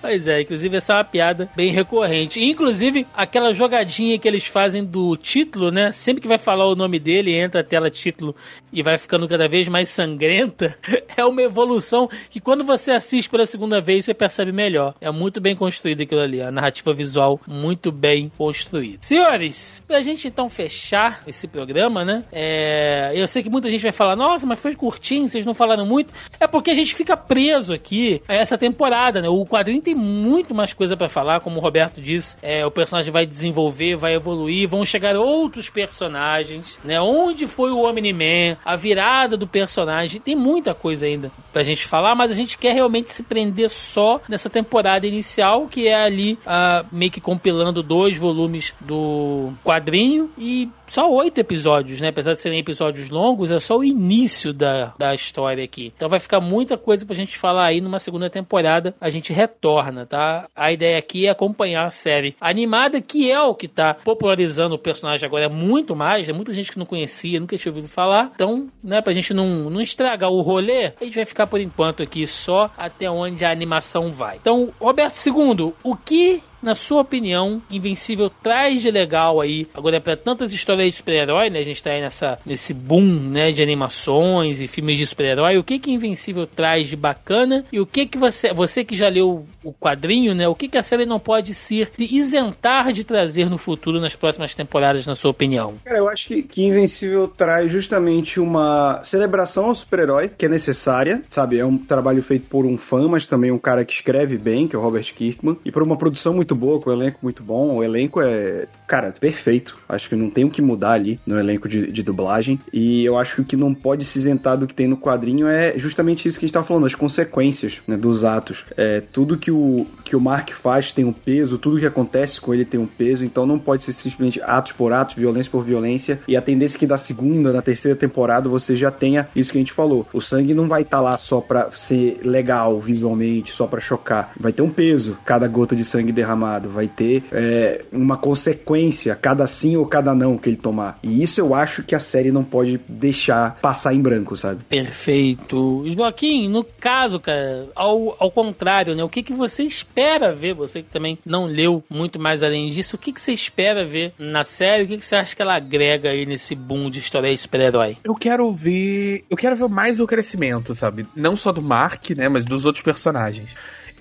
pois é. Inclusive, essa é uma piada bem recorrente. Inclusive, aquela jogadinha que eles fazem do título, né? Sempre que vai falar o nome dele, entra a tela título e vai ficando cada vez mais sangrenta. É uma evolução que quando você assiste pela segunda vez, você percebe melhor. É muito bem construído aquilo ali. A narrativa visual muito bem construída. Senhores, pra gente então fechar esse programa, né? É, eu sei que muita gente vai falar, nossa, mas foi curtinho, vocês não falaram muito. É porque a gente fica preso aqui a essa temporada, né? O quadrinho tem muito mais coisa pra falar, como o Roberto disse. É, o personagem vai desenvolver, vai evoluir, vão chegar outros personagens, né? Onde foi o Omni-Man, a virada do personagem. Tem muita coisa ainda pra gente falar, mas a gente quer realmente se prender só nessa temporada inicial, que é ali ah, meio que compilando dois volumes do quadrinho e só oito episódios, né? Apesar de serem episódios longos, é só o início da, da história aqui. Então vai ficar muita coisa pra gente falar aí numa segunda temporada. A gente retorna, tá? A ideia aqui é acompanhar a série animada, que é o que tá popularizando o personagem agora muito mais. É muita gente que não conhecia, nunca tinha ouvido falar. Então, né, pra gente não, não estragar o rolê, a gente vai ficar por enquanto aqui só até onde a animação vai. Então, Roberto II, o que na sua opinião, Invencível traz de legal aí, agora para tantas histórias de super-herói, né? A gente tá aí nessa, nesse boom, né, de animações e filmes de super-herói. O que que Invencível traz de bacana e o que que você, você que já leu o quadrinho, né? O que que a série não pode ser se isentar de trazer no futuro nas próximas temporadas, na sua opinião? Cara, eu acho que, que Invencível traz justamente uma celebração ao super-herói, que é necessária, sabe? É um trabalho feito por um fã, mas também um cara que escreve bem, que é o Robert Kirkman, e por uma produção muito boa, com um elenco muito bom. O elenco é, cara, perfeito. Acho que não tem o que mudar ali no elenco de, de dublagem. E eu acho que o que não pode se isentar do que tem no quadrinho é justamente isso que a gente tá falando, as consequências né, dos atos. É, tudo que o, que o Mark faz tem um peso, tudo que acontece com ele tem um peso, então não pode ser simplesmente atos por atos, violência por violência. E a tendência é que da segunda, na terceira temporada, você já tenha isso que a gente falou. O sangue não vai estar lá só pra ser legal visualmente, só pra chocar. Vai ter um peso, cada gota de sangue derramado. Vai ter é, uma consequência, cada sim ou cada não que ele tomar. E isso eu acho que a série não pode deixar passar em branco, sabe? Perfeito. Joaquim, no caso, cara, ao, ao contrário, né? O que, que você espera ver? Você que também não leu muito mais além disso, o que, que você espera ver na série? O que, que você acha que ela agrega aí nesse boom de história de super-herói? Eu quero ver. Eu quero ver mais o crescimento, sabe? Não só do Mark, né? Mas dos outros personagens.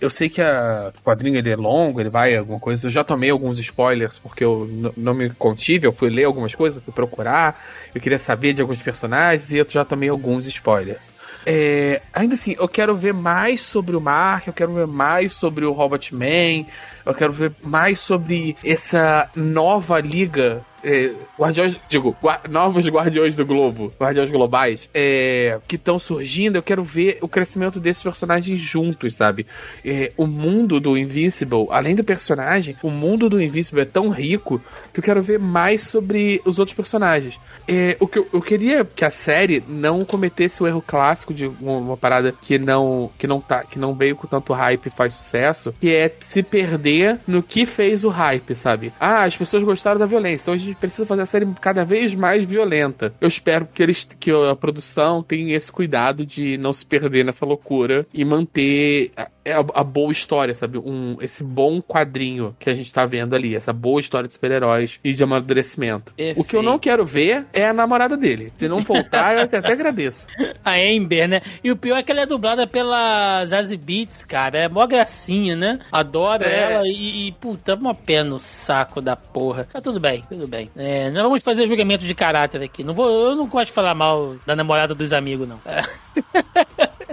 Eu sei que a, o quadrinho ele é longo, ele vai alguma coisa. Eu já tomei alguns spoilers porque eu não me contive, eu fui ler algumas coisas, fui procurar, eu queria saber de alguns personagens e eu já tomei alguns spoilers. É, ainda assim, eu quero ver mais sobre o Mark, eu quero ver mais sobre o Robot Man, eu quero ver mais sobre essa nova liga é, guardiões, digo, novos guardiões do globo, guardiões globais, é, que estão surgindo, eu quero ver o crescimento desses personagens juntos, sabe? É, o mundo do Invincible, além do personagem, o mundo do Invincible é tão rico que eu quero ver mais sobre os outros personagens. É, o que eu, eu, queria que a série não cometesse o erro clássico de uma, uma, parada que não que não tá que não veio com tanto hype e faz sucesso, que é se perder no que fez o hype, sabe? Ah, as pessoas gostaram da violência, então a gente precisa fazer a série cada vez mais violenta. Eu espero que eles que a produção tenha esse cuidado de não se perder nessa loucura e manter é a, a, boa história, sabe? Um, esse bom quadrinho que a gente tá vendo ali, essa boa história de super-heróis e de amadurecimento. Perfeito. O que eu não quero ver é a namorada dele. Se não voltar, eu até agradeço. A Ember, né? E o pior é que ela é dublada pela Zazie Beats, cara. É mó gracinha, né? Adoro é. ela e, e, puta, uma pé no saco da porra. Tá tudo bem, tudo bem. É, não vamos fazer julgamento de caráter aqui. Não vou, eu não gosto de falar mal da namorada dos amigos, não. É.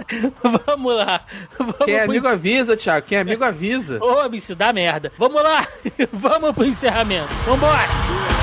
Vamos lá. Vamos Quem é amigo avisa, Thiago. Quem é amigo avisa. Ô, isso dá merda. Vamos lá. Vamos pro encerramento. Vambora.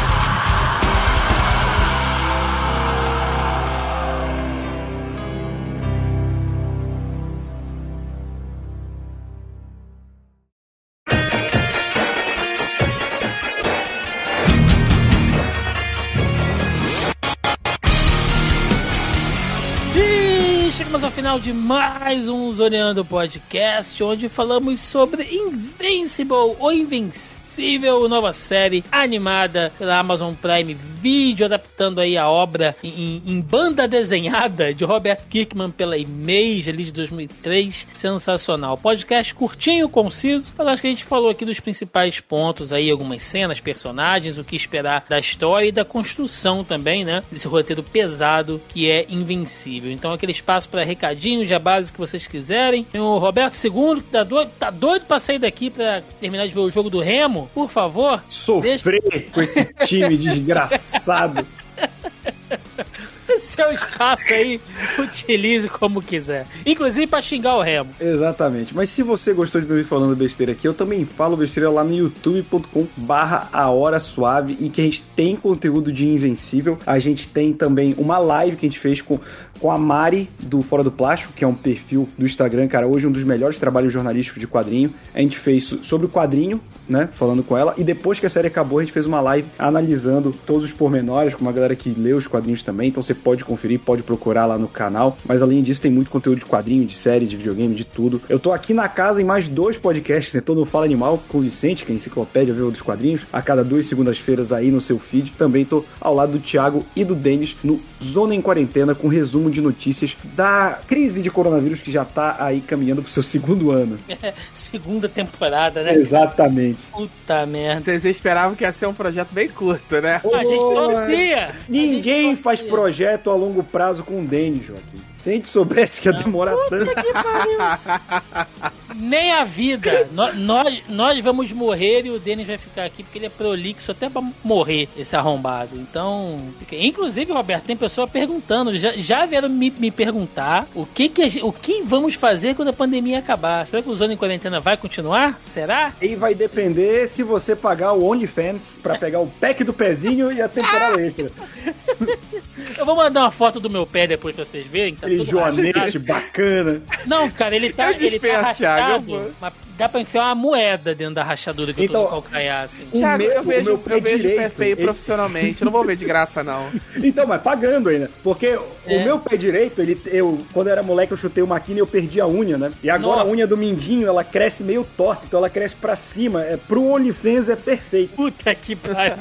Final de mais um Zoneando Podcast, onde falamos sobre Invincible ou Invencível nova série animada pela Amazon Prime Video, adaptando aí a obra em, em banda desenhada de Robert Kirkman pela Image ali de 2003. Sensacional. Podcast curtinho, conciso, mas acho que a gente falou aqui dos principais pontos aí, algumas cenas, personagens, o que esperar da história e da construção também, né? Desse roteiro pesado que é Invencível. Então aquele espaço para recadinhos, já base que vocês quiserem. Tem o Roberto II, que tá doido, tá doido pra sair daqui pra terminar de ver o jogo do Remo por favor. Sofrer deixa... com esse time desgraçado. Seu espaço aí, utilize como quiser. Inclusive para xingar o Remo. Exatamente. Mas se você gostou de me ouvir falando besteira aqui, eu também falo besteira lá no youtube.com barra a hora suave e que a gente tem conteúdo de Invencível. A gente tem também uma live que a gente fez com com a Mari do Fora do Plástico, que é um perfil do Instagram, cara, hoje um dos melhores trabalhos jornalísticos de quadrinho. A gente fez sobre o quadrinho, né, falando com ela, e depois que a série acabou, a gente fez uma live analisando todos os pormenores, com uma galera que lê os quadrinhos também, então você pode conferir, pode procurar lá no canal. Mas além disso, tem muito conteúdo de quadrinho, de série, de videogame, de tudo. Eu tô aqui na casa em mais dois podcasts, né? Tô no Fala Animal com o Vicente, que é a enciclopédia viu, dos quadrinhos, a cada duas segundas-feiras aí no seu feed. Também tô ao lado do Thiago e do Denis no Zona em Quarentena, com resumo resumo de notícias da crise de coronavírus que já tá aí caminhando pro seu segundo ano. Segunda temporada, né? Exatamente. Puta merda. Vocês esperavam que ia ser um projeto bem curto, né? a gente torcia! Ninguém torcia. faz projeto a longo prazo com o Denis, Joaquim. Se a gente soubesse que ia demorar tanto. Nem a vida. nós, nós, nós vamos morrer e o Denis vai ficar aqui porque ele é prolixo até pra morrer, esse arrombado. Então. Inclusive, Roberto, tem pessoa perguntando. Já, já vieram me, me perguntar o que, que gente, o que vamos fazer quando a pandemia acabar. Será que o Zona em Quarentena vai continuar? Será? E vai depender se você pagar o OnlyFans pra pegar o pack do pezinho e a temporada extra. Eu vou mandar uma foto do meu pé depois pra vocês verem. Tá Aquele joanete bacana. Não, cara, ele tá, ele tá rachado, mas dá pra enfiar uma moeda dentro da rachadura que então, eu tô no calcanhar, assim. Thiago, meu, eu vejo, meu eu vejo pé feio ele... profissionalmente, eu não vou ver de graça, não. Então, mas pagando ainda. Porque é. o meu pé direito, ele, eu, quando eu era moleque, eu chutei uma quina e eu perdi a unha, né? E agora Nossa. a unha do mindinho, ela cresce meio torta, então ela cresce pra cima. É, pro OnlyFans é perfeito. Puta que pariu.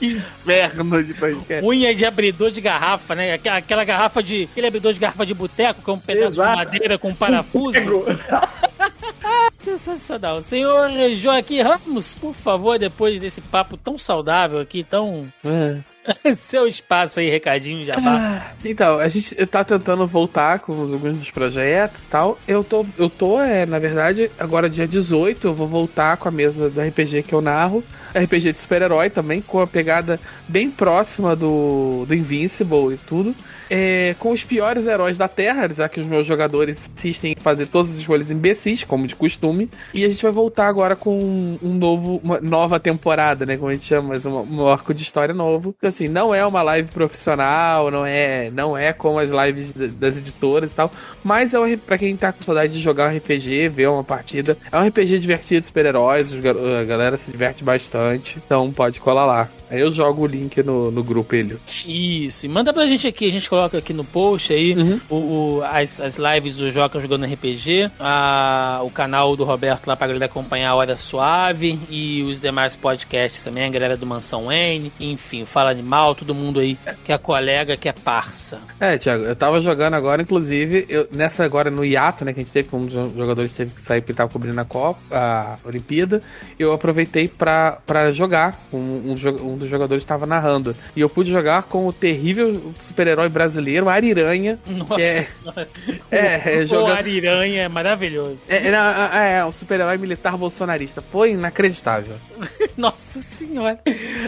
inferno de podcast. Unha de abridor de garrafa, né? Aquela, aquela garrafa de. Aquele abridor de garrafa de boteco, que é um pedaço Exato. de madeira com um parafuso. Sensacional. Senhor Joaquim Ramos, por favor, depois desse papo tão saudável aqui, tão. É. Seu espaço aí, recadinho, jabá. Ah, então, a gente tá tentando voltar com alguns dos projetos e tal. Eu tô, eu tô, é, na verdade, agora dia 18, eu vou voltar com a mesa do RPG que eu narro. RPG de super-herói também, com a pegada bem próxima do, do Invincible e tudo é, com os piores heróis da Terra, já que os meus jogadores insistem em fazer todas as escolhas imbecis, como de costume. E a gente vai voltar agora com um novo, uma nova temporada, né? Como a gente chama, mas um, um arco de história novo. Então, assim, não é uma live profissional, não é, não é como as lives das editoras e tal. Mas é um, pra quem tá com saudade de jogar um RPG, ver uma partida. É um RPG divertido, super-heróis, a galera se diverte bastante. Então pode colar lá. Aí eu jogo o link no, no grupo, ele. Isso, e manda pra gente aqui, a gente coloca aqui no post aí Uhum. o, o- as, as lives do Joca jogando RPG, a, o canal do Roberto lá pra galera acompanhar a Hora Suave e os demais podcasts também, a galera do Mansão N, enfim, Fala Animal, todo mundo aí que é colega, que é parça. É, Thiago, eu tava jogando agora, inclusive, eu, nessa agora no hiato, né, que a gente teve, como um dos jogadores teve que sair porque tava cobrindo a Copa, a Olimpíada, eu aproveitei pra, pra jogar. Um, um, um dos jogadores estava narrando. E eu pude jogar com o terrível super-herói brasileiro, Ariranha. Nossa que é, senhora. é, é, O jogando. Ariranha é maravilhoso. É, é, é, um super-herói militar bolsonarista. Foi inacreditável. Nossa senhora.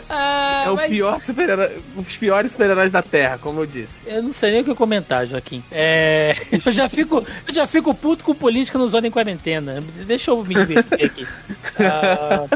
Ah, é o mas pior super-herói, os piores super-heróis da Terra, como eu disse. Eu não sei nem o que comentar, Joaquim. É, eu já fico, eu já fico puto com política no Zona em Quarentena. Deixa eu me divertir aqui. Ah,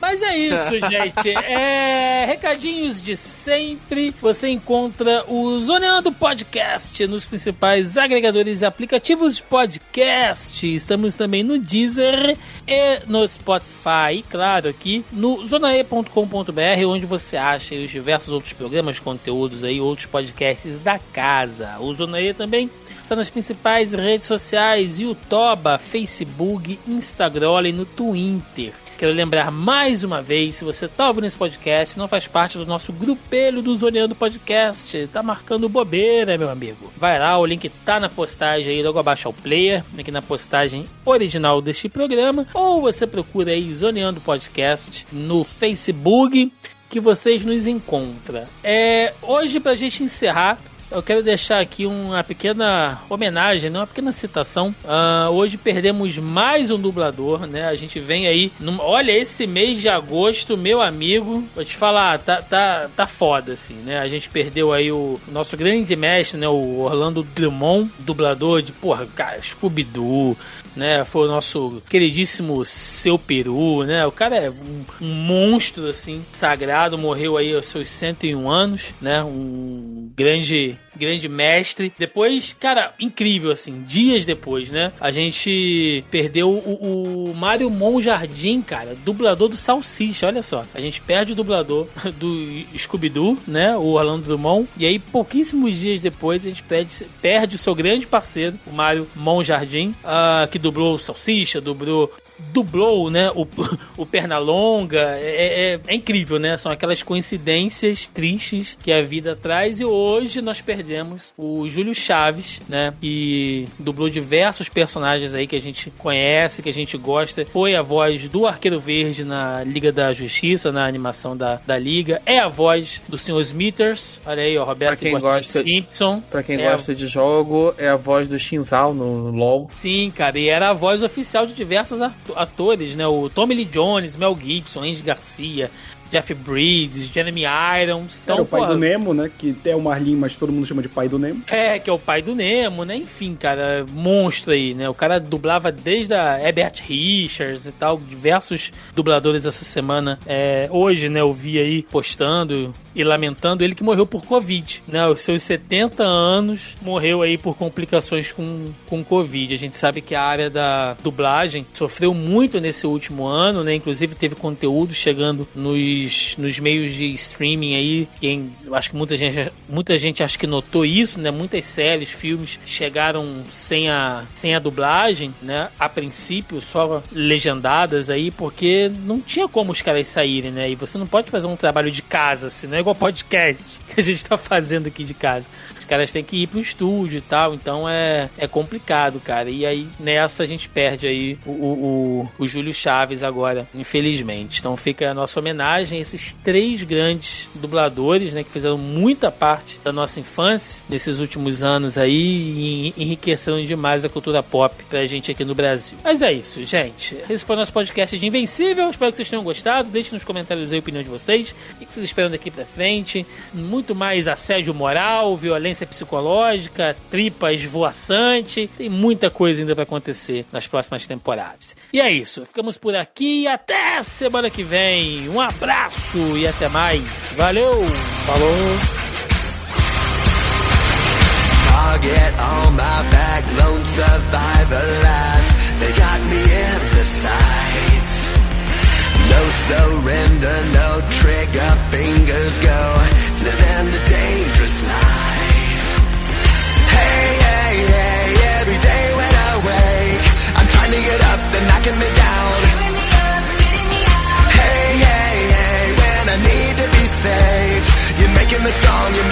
mas é isso, gente. É, recadinhos de sempre. Você encontra o Zoneando Podcast nos principais agregadores e aplicativos de podcast. Estamos também no Deezer e no Spotify. E claro, aqui no zonae.com.br, onde você acha os diversos outros programas, conteúdos aí, outros podcasts da casa. O Zonae também está nas principais redes sociais: YouTube, Facebook, Instagram e no Twitter. Quero lembrar mais uma vez, se você está ouvindo esse podcast, não faz parte do nosso grupelho do Zoneando Podcast, tá marcando bobeira, meu amigo. Vai lá, o link tá na postagem aí, logo abaixo ao player, aqui na postagem original deste programa, ou você procura aí Zoneando Podcast no Facebook, que vocês nos encontram. É, hoje, pra gente encerrar, eu quero deixar aqui uma pequena homenagem, né? uma pequena citação. Ah, hoje perdemos mais um dublador, né? A gente vem aí. num- olha, esse mês de agosto, meu amigo, vou te falar, tá, tá, tá foda, assim, né? A gente perdeu aí o nosso grande mestre, né? O Orlando Drummond, dublador de, porra, cara, Scooby-Doo, né? Foi o nosso queridíssimo Seu Peru, né? O cara é um, um monstro, assim, sagrado, morreu aí aos seus 101 anos, né? Um grande grande mestre. Depois, cara, incrível, assim, dias depois, né? A gente perdeu o, o Mário Monjardim, cara, dublador do Salsicha, olha só. A gente perde o dublador do Scooby-Doo, né? O Orlando Drummond. E aí, pouquíssimos dias depois, a gente perde, perde o seu grande parceiro, o Mário Monjardim, ah, que dublou Salsicha, dublou dublou, né, o, o Pernalonga, é, é, é incrível, né, são aquelas coincidências tristes que a vida traz e hoje nós perdemos o Júlio Chaves, né, que dublou diversos personagens aí que a gente conhece, que a gente gosta, foi a voz do Arqueiro Verde na Liga da Justiça, na animação da, da Liga, é a voz do Sr. Smithers, olha aí, ó, Roberto Pra quem que gosta gosta- de Simpson. Pra quem É a- gosta de jogo, é a voz do Shinzal no LoL. Sim, cara, e era a voz oficial de diversos ato- atores, né? O Tommy Lee Jones, Mel Gibson, Andy Garcia, Jeff Bridges, Jeremy Irons. Então, Era o pai porra, do Nemo, né? Que é o Marlin, mas todo mundo chama de pai do Nemo. É, que é o pai do Nemo, né? Enfim, cara, monstro aí, né? O cara dublava desde a Herbert Richards e tal, diversos dubladores essa semana. É, hoje, né, eu vi aí postando e lamentando ele que morreu por Covid, né? Aos seus 70 anos, morreu aí por complicações com, com Covid. A gente sabe que a área da dublagem sofreu muito nesse último ano, né? Inclusive teve conteúdo chegando nos, nos meios de streaming aí. Quem, acho que muita gente, muita gente acho que notou isso, né? Muitas séries, filmes chegaram sem a, sem a dublagem, né? A princípio, só legendadas aí, porque não tinha como os caras saírem, né? E você não pode fazer um trabalho de casa, assim, não é igual podcast que a gente tá fazendo aqui de casa. Caras têm que ir pro estúdio e tal, então é, é complicado, cara. E aí nessa a gente perde aí o, o, o, o Júlio Chaves agora, infelizmente. Então fica a nossa homenagem a esses três grandes dubladores, né, que fizeram muita parte da nossa infância nesses últimos anos aí e enriqueceram demais a cultura pop pra gente aqui no Brasil. Mas é isso, gente. Esse foi o nosso podcast de Invencível. Espero que vocês tenham gostado. Deixe nos comentários aí a opinião de vocês. O que vocês esperam daqui pra frente? Muito mais assédio moral, violência psicológica, tripa esvoaçante. Tem muita coisa ainda para acontecer nas próximas temporadas. E é isso. Ficamos por aqui e até semana que vem. Um abraço e até mais. Valeu! Falou! Target on my back, lone survivor last. They got me in the sights. No surrender, no trigger, fingers go. Living the dangerous life.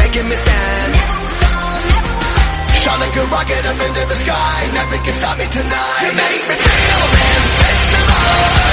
Making me stand. Shot like a rocket up into the sky, nothing can stop me tonight. You make me feel invincible.